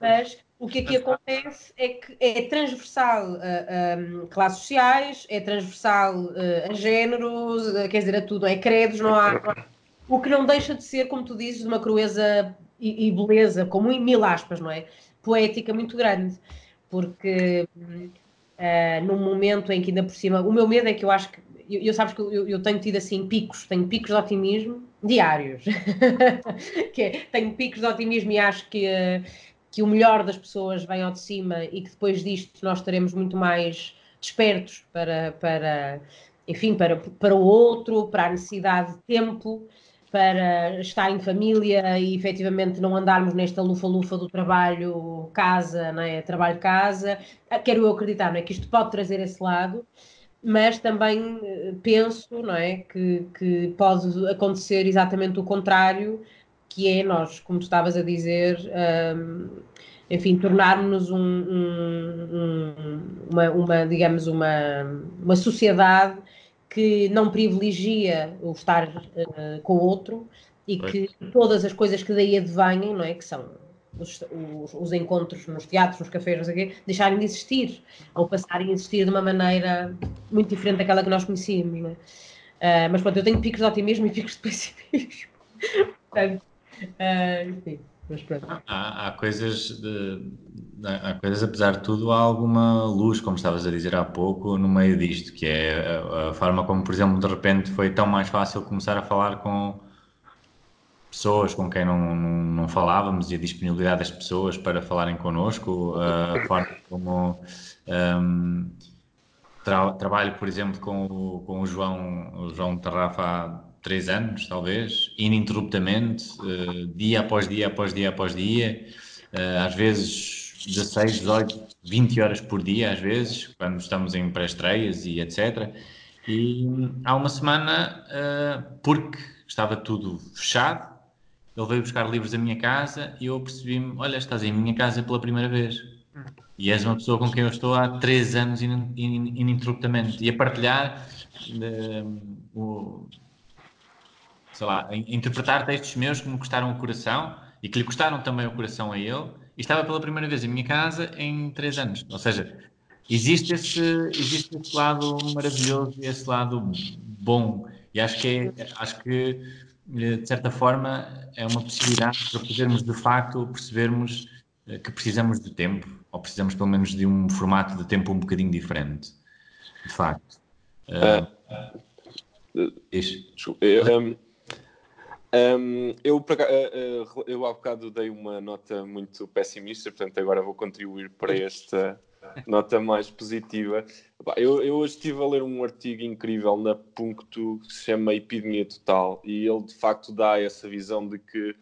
mas o que aqui acontece é que é transversal a, a classes sociais, é transversal a, a géneros, quer dizer, a tudo, é credos, não há, não há, O que não deixa de ser, como tu dizes, de uma crueza e, e beleza, com mil aspas, não é? Poética muito grande, porque uh, num momento em que ainda por cima, o meu medo é que eu acho que, eu, eu sabes que eu, eu tenho tido assim picos, tenho picos de otimismo, diários. que é, tenho picos de otimismo e acho que, que o melhor das pessoas vem ao de cima e que depois disto nós estaremos muito mais despertos para, para enfim, para, para o outro, para a necessidade de tempo, para estar em família e efetivamente não andarmos nesta lufa-lufa do trabalho, casa, não é? trabalho-casa. Quero eu acreditar não é? que isto pode trazer esse lado mas também eh, penso não é, que, que pode acontecer exatamente o contrário, que é nós, como tu estavas a dizer, um, enfim, tornarmos um, um, uma, uma, digamos, uma, uma sociedade que não privilegia o estar uh, com o outro e que todas as coisas que daí advenham, não é, que são os, os, os, encontros nos teatros, nos cafés, não sei o quê, deixarem de existir ou passarem a existir de uma maneira muito diferente daquela que nós conhecíamos. É? Uh, mas pronto, eu tenho picos de otimismo e picos de pessimismo. Portanto, uh, enfim. Há, há, coisas de, há coisas, apesar de tudo, há alguma luz, como estavas a dizer há pouco, no meio disto, que é a, a forma como, por exemplo, de repente foi tão mais fácil começar a falar com pessoas com quem não, não, não, falávamos e a disponibilidade das pessoas para falarem connosco, a forma como um, tra trabalho, por exemplo, com o, com o João, o João Tarrafa há três anos, talvez, ininterruptamente, uh, dia após dia, após dia, após dia, uh, às vezes 16, 18, 20 horas por dia, às vezes, quando estamos em pré-estreias e etc. E há uma semana, uh, porque estava tudo fechado, ele veio buscar livros à minha casa e eu percebi-me: olha, estás em minha casa pela primeira vez. E és uma pessoa com quem eu estou há três anos ininterruptamente. E a partilhar, uh, o, sei lá, interpretar textos meus que me custaram o coração e que lhe custaram também o coração a ele. E estava pela primeira vez em minha casa em três anos. Ou seja, existe esse, existe esse lado maravilhoso e esse lado bom. E acho que, é, acho que de certa forma, é uma possibilidade para podermos, de facto, percebermos eh, que precisamos de tempo, ou precisamos, pelo menos, de um formato de tempo um bocadinho diferente. De facto. Uh, uh, eu, um, um, eu, eu há bocado dei uma nota muito pessimista, portanto, agora vou contribuir para esta nota mais positiva. Eu, eu hoje estive a ler um artigo incrível na Puncto que se chama Epidemia Total e ele de facto dá essa visão de que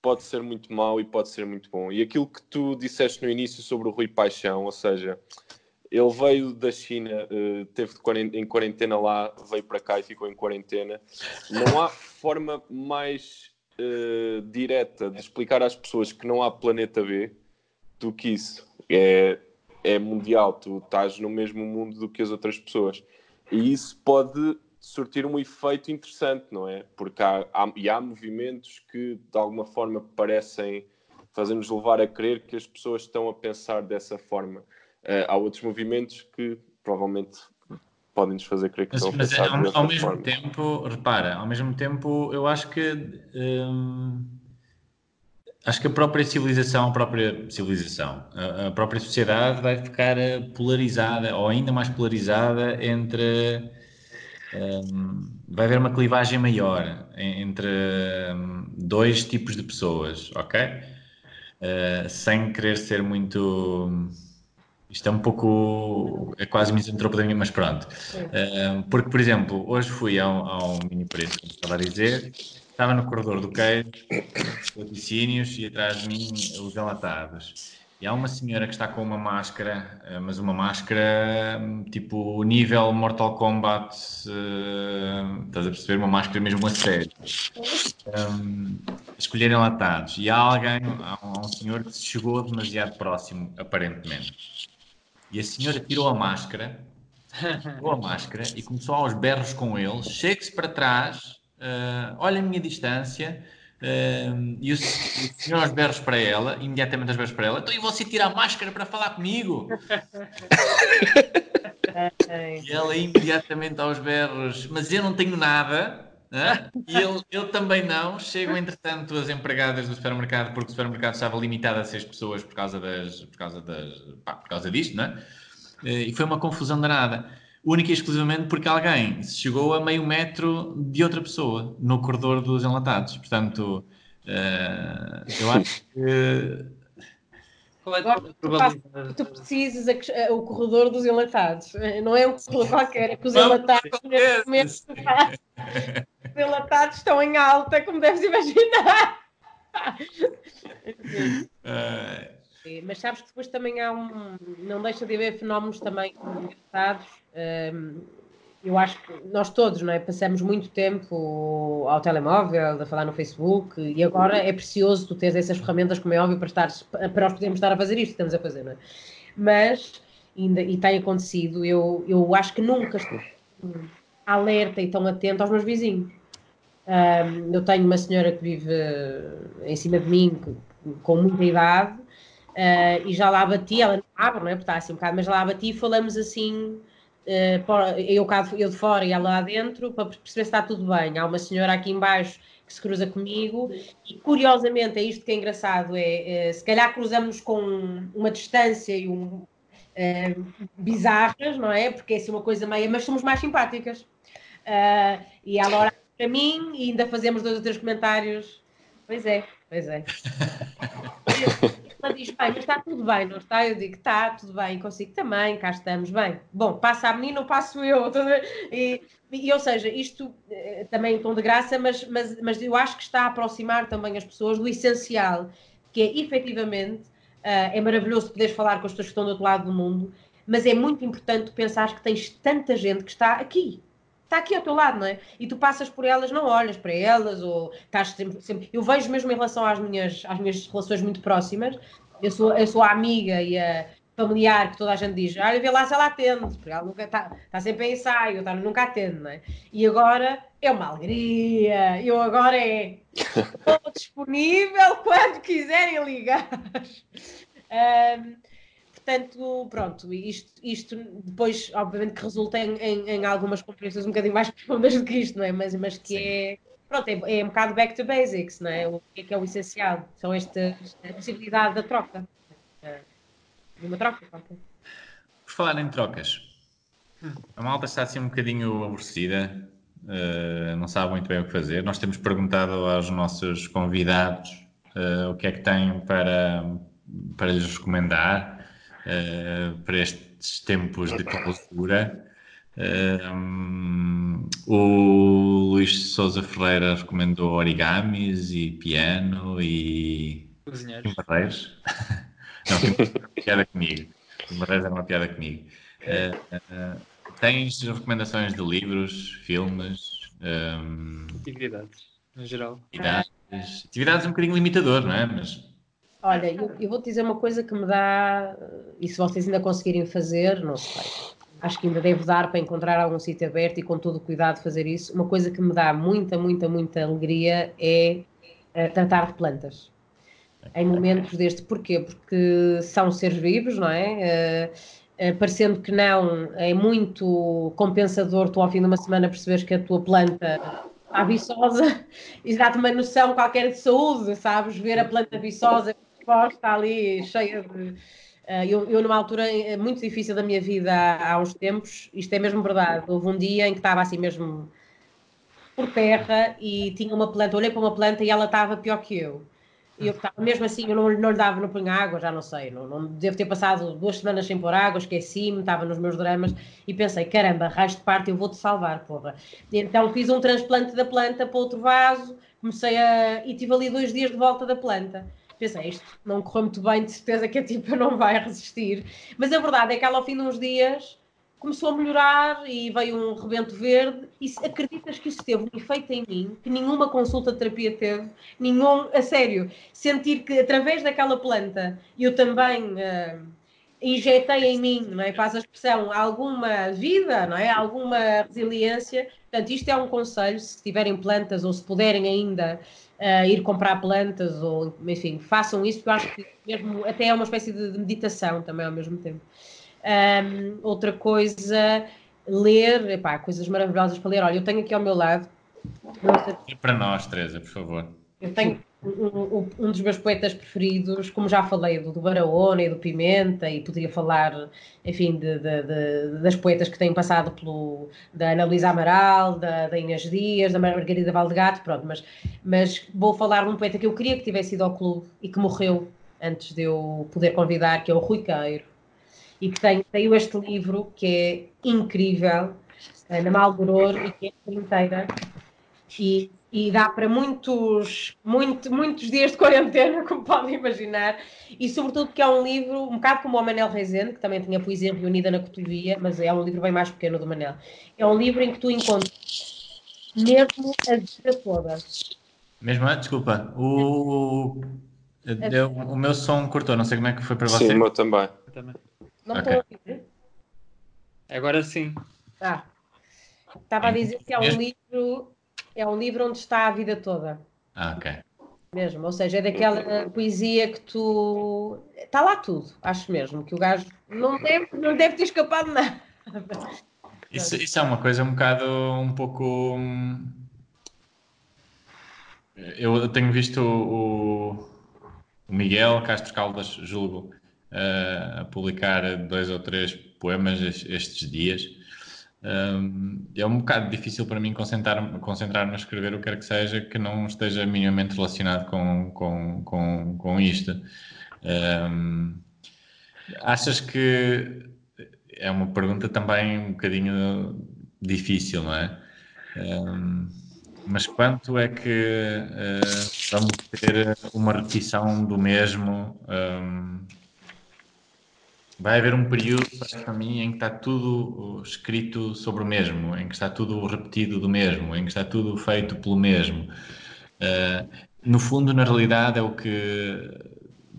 pode ser muito mau e pode ser muito bom. E aquilo que tu disseste no início sobre o Rui Paixão, ou seja, ele veio da China, eh, teve em quarentena lá, veio para cá e ficou em quarentena. Não há forma mais uh, direta de explicar às pessoas que não há planeta B do que isso. É, é mundial, tu estás no mesmo mundo do que as outras pessoas. E isso pode surtir um efeito interessante, não é? Porque há, há, e há movimentos que de alguma forma parecem fazer-nos levar a crer que as pessoas estão a pensar dessa forma. Uh, há outros movimentos que provavelmente podem nos fazer crer que mas, estão a pensar ao, dessa ao mesmo forma. tempo, repara, ao mesmo tempo eu acho que hum, acho que a própria civilização, a própria civilização, a, a, própria sociedade vai ficar polarizada ou ainda mais polarizada entre um, vai haver uma clivagem maior entre um, dois tipos de pessoas, ok? Uh, sem querer ser muito. Isto é um pouco. É quase misantropo da mim, mas pronto. Uh, porque, por exemplo, hoje fui ao, ao mini preço, como estava a dizer, estava no corredor do queijo, laticínios e atrás de mim os enlatados. E há uma senhora que está com uma máscara, eh, mas uma máscara hum, tipo nível Mortal Kombat, uh, estás a perceber? Uma máscara mesmo a sério. Um, escolherem latados. E há alguém, há um, há um senhor que se chegou demasiado próximo, aparentemente. E a senhora tirou a máscara, tirou a máscara e começou aos berros com ele, chega-se para trás, uh, olha a minha distância Uh, e o, o senhor aos berros para ela, imediatamente aos berros para ela, então e você tira a máscara para falar comigo? e ela imediatamente aos berros, mas eu não tenho nada. E eu também não. Chegam, entretanto, as empregadas do supermercado, porque o supermercado estava limitado a seis pessoas por causa, das, por causa, das, pá, por causa disto, né? E foi uma confusão danada única e exclusivamente porque alguém chegou a meio metro de outra pessoa no corredor dos enlatados. Portanto, uh, eu acho que. Qual é a tu precisas a, o corredor dos enlatados. Não é um corredor qualquer, é que os enlatados, os enlatados estão em alta, como deves imaginar. Uh, mas sabes que depois também há um. Não deixa de haver fenómenos também engraçados. Eu acho que nós todos não é? passamos muito tempo ao telemóvel, a falar no Facebook, e agora é precioso tu teres essas ferramentas, como é óbvio, para, estar, para nós podermos estar a fazer isto que estamos a fazer, não é? Mas, ainda, e tem acontecido, eu, eu acho que nunca estou alerta e tão atento aos meus vizinhos. Um, eu tenho uma senhora que vive em cima de mim, com muita idade, Uh, e já lá bati, ela não abre, não é? Porque está assim um bocado, mas já lá bati e falamos assim, uh, eu, eu de fora e ela lá dentro, para perceber se está tudo bem. Há uma senhora aqui embaixo que se cruza comigo e curiosamente é isto que é engraçado, é, é se calhar cruzamos com uma distância e um uh, bizarras, não é? Porque é assim uma coisa meia, mas somos mais simpáticas. Uh, e ela olha para mim e ainda fazemos dois ou três comentários. Pois é, pois é. Ela diz, bem, mas está tudo bem, não está? Eu digo, está, tudo bem, consigo também, cá estamos, bem. Bom, passa a menina ou passo eu? E, e, ou seja, isto eh, também em tom de graça, mas, mas, mas eu acho que está a aproximar também as pessoas do essencial, que é efetivamente, uh, é maravilhoso poderes falar com as pessoas que estão do outro lado do mundo, mas é muito importante pensar que tens tanta gente que está aqui, está aqui ao teu lado, não é? E tu passas por elas, não olhas para elas, ou estás sempre, sempre. Eu vejo mesmo em relação às minhas, às minhas relações muito próximas, eu sou, eu sou a amiga e a familiar que toda a gente diz, olha, vê lá se ela atende, porque ela nunca está tá sempre em ensaio, tá, nunca atende, não é? E agora é uma alegria, eu agora é estou disponível quando quiserem ligar. Um, Portanto, pronto, isto, isto depois, obviamente, que resulta em, em, em algumas compreensões um bocadinho mais profundas do que isto, não é? Mas, mas que Sim. é, pronto, é, é, um bocado back to basics, não é? O que é que é o essencial? São esta a possibilidade da troca. De uma troca, Por falar em trocas, a malta está assim um bocadinho aborrecida, uh, não sabe muito bem o que fazer. Nós temos perguntado aos nossos convidados uh, o que é que têm para, para lhes recomendar uh, para estes tempos de clausura. Um, o Luís Souza Ferreira recomendou origamis e piano e cozinheiros. Barreiros. Não, uma piada comigo. Barreiros era uma piada comigo. Uh, uh, tens recomendações de livros, filmes? Um, atividades, em geral. Atividades, atividades um bocadinho limitador, não é? Mas Olha, eu, eu vou-te dizer uma coisa que me dá, e se vocês ainda conseguirem fazer, não sei, acho que ainda devo dar para encontrar algum sítio aberto e com todo o cuidado fazer isso. Uma coisa que me dá muita, muita, muita alegria é uh, tratar de plantas. Em momentos deste, porquê? Porque são seres vivos, não é? Uh, uh, parecendo que não, é muito compensador tu ao fim de uma semana perceberes que a tua planta está viçosa e dá-te uma noção qualquer de saúde, sabes? Ver a planta viçosa exposta ali, cheia de. Uh, eu, eu, numa altura eh, muito difícil da minha vida há, há uns tempos, isto é mesmo verdade. Houve um dia em que estava assim mesmo por terra e tinha uma planta, olhei para uma planta e ela estava pior que eu. E eu estava mesmo assim, eu não, não lhe dava, não punha água, já não sei, não, não devo ter passado duas semanas sem pôr água, esqueci-me, estava nos meus dramas e pensei, caramba, raio de parte, eu vou-te salvar, porra. E então fiz um transplante da planta para outro vaso, comecei a. e tive ali dois dias de volta da planta. Pensei, isto não correu muito bem, de certeza que a tipa não vai resistir. Mas a verdade é que ela, ao fim de uns dias, começou a melhorar e veio um rebento verde. E acreditas que isso teve um efeito em mim que nenhuma consulta de terapia teve? Nenhum, a sério, sentir que através daquela planta eu também uh, injetei em mim, não é? Faz a expressão, alguma vida, não é? Alguma resiliência. Portanto, isto é um conselho, se tiverem plantas ou se puderem ainda uh, ir comprar plantas ou, enfim, façam isso, eu acho que mesmo até é uma espécie de meditação também ao mesmo tempo. Um, outra coisa, ler, epá, coisas maravilhosas para ler. Olha, eu tenho aqui ao meu lado. Para nós, Teresa, por favor. Eu tenho um, dos meus poetas preferidos, como já falei, do, do Barahona e do Pimenta, e poderia falar, enfim, de, de, de, das poetas que têm passado pelo. da Ana Luísa Amaral, da, da Inês Dias, da Margarida Valdegato, pronto, mas, mas vou falar de um poeta que eu queria que tivesse ido ao clube e que morreu antes de eu poder convidar, que é o Rui Queiro e que tem, tem este livro que é incrível, eh, na Malboror, e que é inteira, e, e dá para muitos, muito, muitos dias de quarentena, como podem imaginar, e sobretudo que é um livro, um bocado como o Manel Rezende, que também tinha poesia reunida na cotovia, mas é um livro bem mais pequeno do Manel. É um livro em que tu encontras mesmo a vida toda. Mesmo, desculpa, o, eu, o meu som cortou, não sei como é que foi para você. Sim, o meu também. Eu também. Não estou okay. a dizer? Agora sim. Ah, estava a dizer que é um livro, é um livro onde está a vida toda. Ah, ok. Mesmo, ou seja, é daquela poesia que tu. Está lá tudo, acho mesmo, que o gajo não deve, não deve ter escapado nada. Isso, isso é uma coisa um bocado, um pouco. Hum, eu tenho visto o, o Miguel Castro Caldas, julgo, a publicar dois ou três poemas estes dias. Um, é um bocado difícil para mim concentrar-me concentrar a escrever o que quer que seja que não esteja minimamente relacionado com, com, com, com isto. Um, achas que é uma pergunta também um bocadinho difícil, não é? Um, mas quanto é que uh, vamos ter uma repetição do mesmo? Vai haver um período, para mim, em que está tudo escrito sobre o mesmo, em que está tudo repetido do mesmo, em que está tudo feito pelo mesmo. Uh, no fundo, na realidade, é o que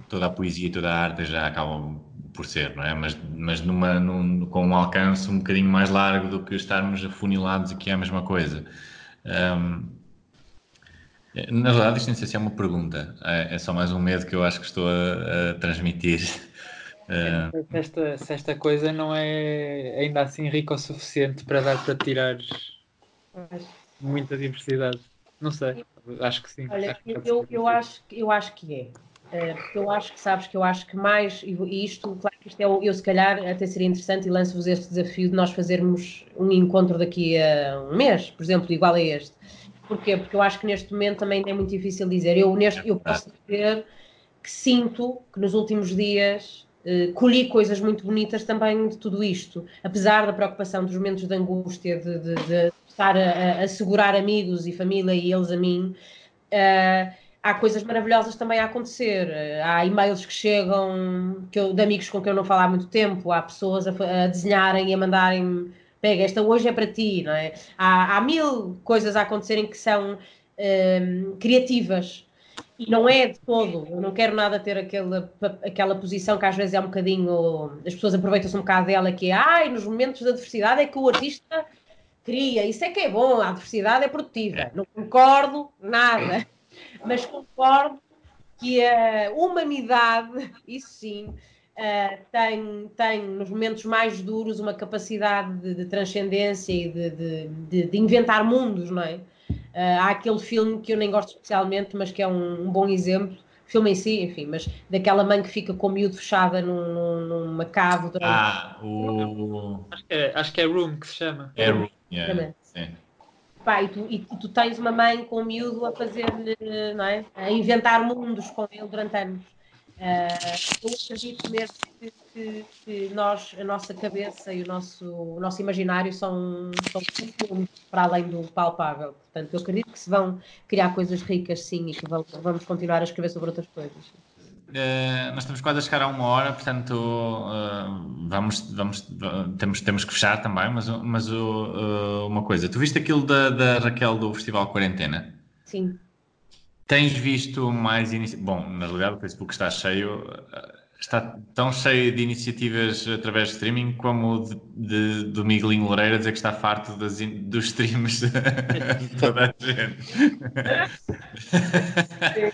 toda a poesia e toda a arte já acabam por ser, não é? Mas, mas numa, num, com um alcance um bocadinho mais largo do que estarmos afunilados aqui a mesma coisa. Um, na verdade, isto nem sei se é uma pergunta, é, é, só mais um medo que eu acho que estou a, a transmitir. É. Se, esta, se esta coisa não é ainda assim rica o suficiente para dar para tirar muita diversidade. Não sei, acho que sim. Olha, acho que eu, eu, acho, eu acho que é. Uh, eu acho que sabes que eu acho que mais, e isto, claro que isto é, eu se calhar até seria interessante e lanço-vos este desafio de nós fazermos um encontro daqui a um mês, por exemplo, igual a este. Porquê? Porque eu acho que neste momento também é muito difícil dizer. Eu, neste, eu posso dizer que sinto que nos últimos dias colhi coisas muito bonitas também de tudo isto, apesar da preocupação dos momentos de angústia, de, de, de estar a, a, segurar amigos e família e eles a mim, uh, há coisas maravilhosas também a acontecer. Uh, há e-mails que chegam que eu, de amigos com quem eu não falo há muito tempo, há pessoas a, a desenharem e a mandarem pega, esta hoje é para ti, não é? Há, há mil coisas a acontecerem que são criativas e não é de todo, eu não quero nada ter aquela, aquela posição que às vezes é um bocadinho, as pessoas aproveitam-se um bocado dela, que é, ai, nos momentos de adversidade é que o artista cria, isso é que é bom, a adversidade é produtiva. Não concordo, nada, mas concordo que a humanidade, isso sim, uh, tem, tem nos momentos mais duros uma capacidade de, de transcendência e de, de, de, inventar mundos, não é? Uh, há aquele filme que eu nem gosto especialmente, mas que é um, um, bom exemplo, filme em si, enfim, mas daquela mãe que fica com o miúdo fechada num, numa cave durante... Ah, o... Acho que, é, acho que é Room que se chama. É Room, yeah. Sim. Pá, e, tu, e tu tens uma mãe com o miúdo a fazer-lhe, não é? A inventar mundos com ele durante anos. Uh, eu acredito mesmo que, que, que, nós, a nossa cabeça e o nosso, o nosso imaginário são, são para além do palpável. Portanto, eu acredito que se vão criar coisas ricas, sim, e que vão, vamos continuar a escrever sobre outras coisas. Uh, nós estamos quase a chegar a uma hora, portanto uh, vamos, vamos, temos, temos que fechar também, mas, mas uh, uma coisa, tu viste aquilo da, da Raquel do Festival Quarentena? Sim. Tens visto mais iniciativas? Bom, na realidade o Facebook está cheio, está tão cheio de iniciativas através de streaming como de, de, do Miguelinho Loureira dizer que está farto das, dos streams de toda a gente.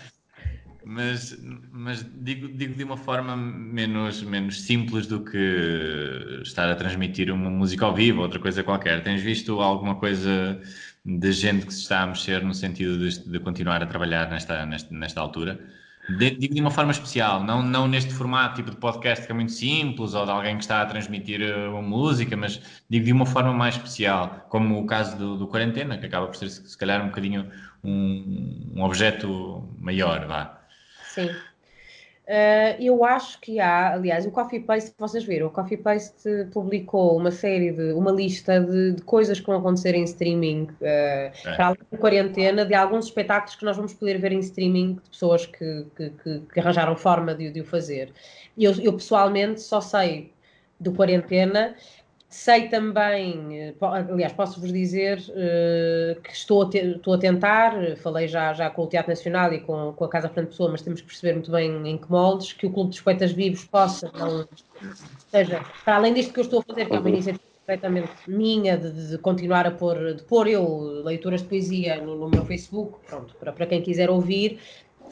mas, mas digo, digo de uma forma menos, menos simples do que estar a transmitir uma música ao vivo, outra coisa qualquer. Tens visto alguma coisa de gente que se está a mexer no sentido de, de continuar a trabalhar nesta, nesta, nesta altura. Digo de uma forma especial, não, não neste formato tipo de podcast que é muito simples ou de alguém que está a transmitir eh, uma música, mas digo de uma forma mais especial, como o caso do, do Quarentena, que acaba por ser se calhar um bocadinho um, um objeto maior, vá. Sim. Uh, eu acho que há, aliás, o Coffee Paste, vocês viram, o Coffee Paste publicou uma série de, uma lista de, de coisas que vão acontecer em streaming uh, é. para além da quarentena, de alguns espetáculos que nós vamos poder ver em streaming de pessoas que, que, que, que arranjaram forma de, de o fazer. Eu, eu pessoalmente só sei do quarentena Sei também, eh, aliás, posso-vos dizer uh, que estou a, te, estou a tentar, falei já, já com o Teatro Nacional e com, com a Casa Fernando Pessoa, mas temos que perceber muito bem em que moldes, que o Clube dos Poetas Vivos possa, não, seja, para além disto que eu estou a fazer, que é uma iniciativa completamente minha, de, de, continuar a pôr, de pôr eu leituras de poesia no, no meu Facebook, pronto, para, para quem quiser ouvir,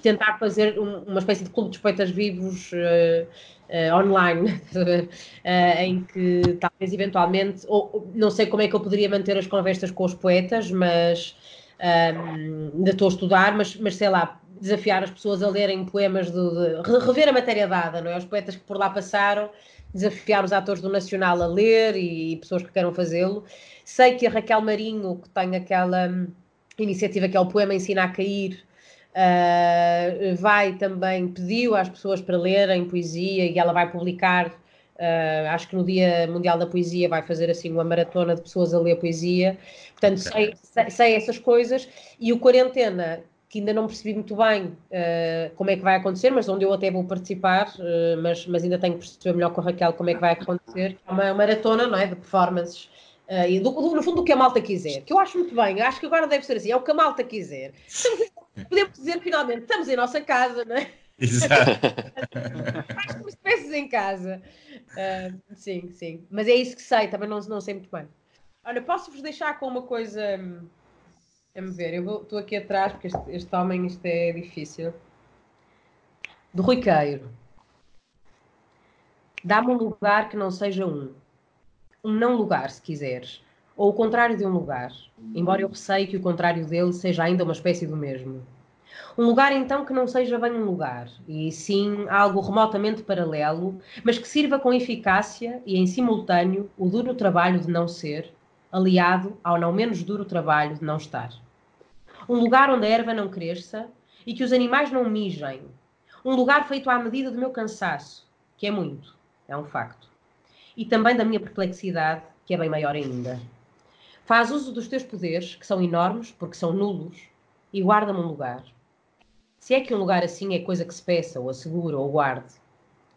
tentar fazer um, uma espécie de Clube dos Poetas Vivos... Uh, uh, online, uh, em que talvez eventualmente, ou não sei como é que eu poderia manter as conversas com os poetas, mas um, ehm, ainda estou a estudar, mas, mas sei lá, desafiar as pessoas a lerem poemas, de, de, rever a matéria dada, não é? Os poetas que por lá passaram, desafiar os atores do Nacional a ler e, e pessoas que queiram fazê-lo. Sei que a Raquel Marinho, que tem aquela hum, iniciativa que é o Poema Ensina a Cair, Uh, vai também, pediu às pessoas para lerem poesia e ela vai publicar, uh, acho que no Dia Mundial da Poesia vai fazer assim uma maratona de pessoas a ler poesia. Portanto, sei, sei, sei essas coisas. E o Quarentena, que ainda não percebi muito bem uh, como é que vai acontecer, mas onde eu até vou participar, mas, mas ainda tenho que perceber melhor com a Raquel como é que vai acontecer. É uma maratona, não é? De performances. Uh, e do, do, no fundo, do que a malta quiser, que eu acho muito bem, acho que agora deve ser assim, é o que a malta quiser. Podemos dizer finalmente, estamos em nossa casa, não é? Exato. Acho como espécies em casa. Uh, sim, sim. Mas é isso que sei, também não, não sei muito bem. Olha, posso-vos deixar com uma coisa. A me ver, eu estou aqui atrás, porque este, este homem, isto é difícil. Do Rui Queiro. Dá-me um lugar que não seja um. Um não lugar, se quiseres ou o contrário de um lugar, embora eu receie que o contrário dele seja ainda uma espécie do mesmo. Um lugar, então, que não seja bem um lugar, e sim algo remotamente paralelo, mas que sirva com eficácia e, em simultâneo, o duro trabalho de não ser, aliado ao não menos duro trabalho de não estar. Um lugar onde a erva não cresça e que os animais não mijem. Um lugar feito à medida do meu cansaço, que é muito, é um facto. E também da minha perplexidade, que é bem maior ainda. Faz uso dos teus poderes, que são enormes, porque são nulos, e guarda-me um lugar. Se é que um lugar assim é coisa que se peça, ou assegura, ou guarde.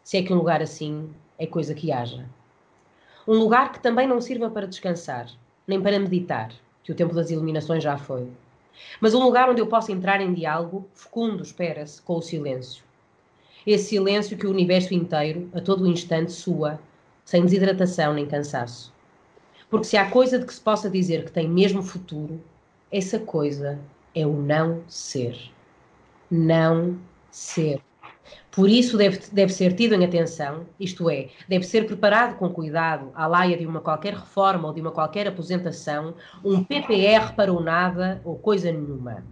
Se é que um lugar assim é coisa que haja. Um lugar que também não sirva para descansar, nem para meditar, que o tempo das iluminações já foi. Mas um lugar onde eu possa entrar em diálogo, fecundo, espera-se, com o silêncio. Esse silêncio que o universo inteiro, a todo o instante, sua, sem desidratação nem cansaço. Porque se há coisa de que se possa dizer que tem mesmo futuro, essa coisa é o não ser. Não ser. Por isso deve, deve ser tido em atenção, isto é, deve ser preparado com cuidado, à laia de uma qualquer reforma ou de uma qualquer aposentação, um PPR para o nada ou coisa nenhuma.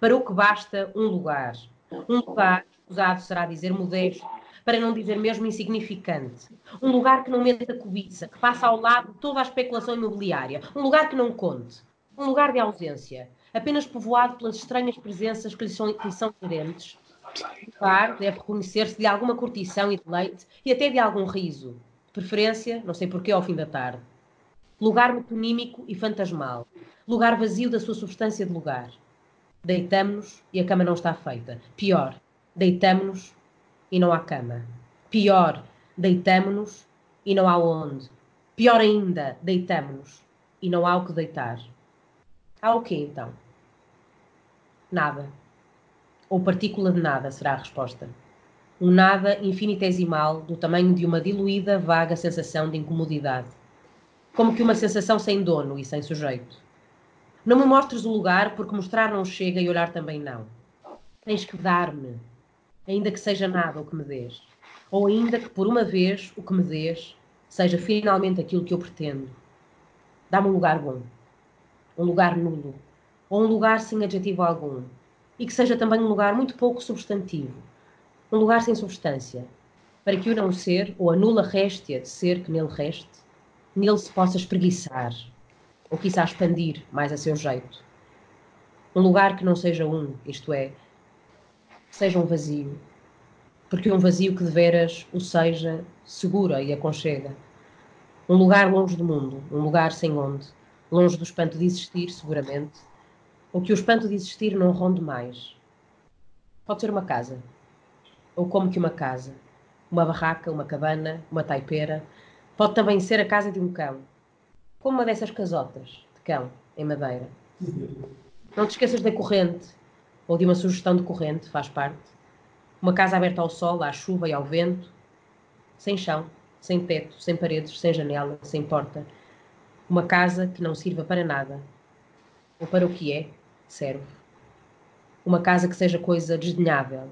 Para o que basta um lugar. Um lugar escusado será dizer modesto, para não dizer mesmo insignificante. Um lugar que não meta a cobiça, que passa ao lado toda a especulação imobiliária. Um lugar que não conte. Um lugar de ausência, apenas povoado pelas estranhas presenças que lhe são, lhe são inerentes. Claro, deve reconhecer-se de alguma curtição e deleite e até de algum riso. De preferência, não sei porquê, ao fim da tarde. Lugar metonímico e fantasmal. Lugar vazio da sua substância de lugar. Deitamo-nos e a cama não está feita. Pior, deitamo-nos e não há cama. Pior, deitamo-nos e não há onde. Pior ainda, deitamo-nos e não há o que deitar. Há o quê então? Nada. Ou partícula de nada será a resposta. Um nada infinitesimal do tamanho de uma diluída, vaga sensação de incomodidade. Como que uma sensação sem dono e sem sujeito. Não me mostres o lugar, porque mostrar não chega e olhar também não. Tens que dar-me, ainda que seja nada o que me dês. Ou ainda que por uma vez o que me dês seja finalmente aquilo que eu pretendo. Dá-me um lugar bom, um lugar nulo, ou um lugar sem adjetivo algum, e que seja também um lugar muito pouco substantivo, um lugar sem substância, para que o não ser, ou a nula réstia de ser que nele reste, nele se possa espreguiçar, ou quiçá expandir mais a seu jeito. Um lugar que não seja um, isto é, seja um vazio, porque um vazio que de veras o seja segura e aconchega. Um lugar longe do mundo, um lugar sem onde, longe do espanto de existir, seguramente, ou que o espanto de existir não ronde mais. Pode ser uma casa, ou como que uma casa, uma barraca, uma cabana, uma taipeira. Pode também ser a casa de um cão, como uma dessas casotas de cão em madeira. Não te esqueças da corrente, ou de uma sugestão de corrente, faz parte. Uma casa aberta ao sol, à chuva e ao vento, sem chão, sem teto, sem paredes, sem janela, sem porta. Uma casa que não sirva para nada, ou para o que é, serve. Uma casa que seja coisa desdenhável.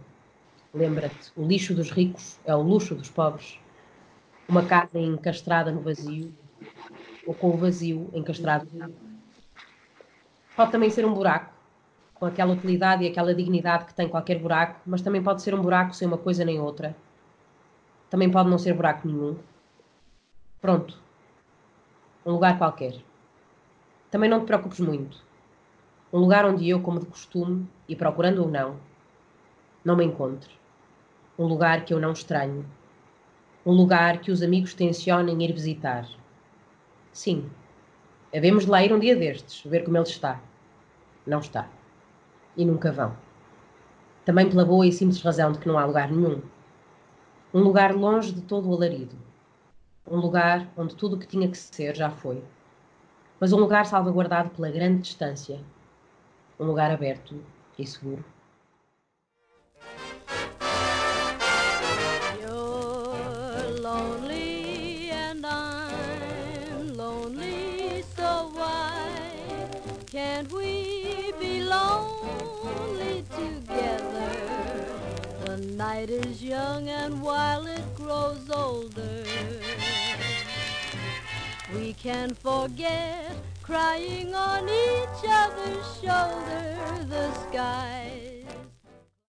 Lembra-te, o lixo dos ricos é o luxo dos pobres. Uma casa encastrada no vazio, ou com o vazio encastrado. Pode também ser um buraco, com aquela utilidade e aquela dignidade que tem qualquer buraco, mas também pode ser um buraco sem uma coisa nem outra. Também pode não ser buraco nenhum. Pronto. Um lugar qualquer. Também não te preocupes muito. Um lugar onde eu, como de costume, e procurando ou não, não me encontre. Um lugar que eu não estranho. Um lugar que os amigos tencionem ir visitar Sim. Havemos de lá ir um dia destes, ver como ele está. Não está. E nunca vão. Também pela boa e simples razão de que não há lugar nenhum. Um lugar longe de todo o alarido. Um lugar onde tudo o que tinha que ser já foi. Mas um lugar salvaguardado pela grande distância. Um lugar aberto e seguro. light is young and while it grows older, we can forget crying on each other's shoulder the sky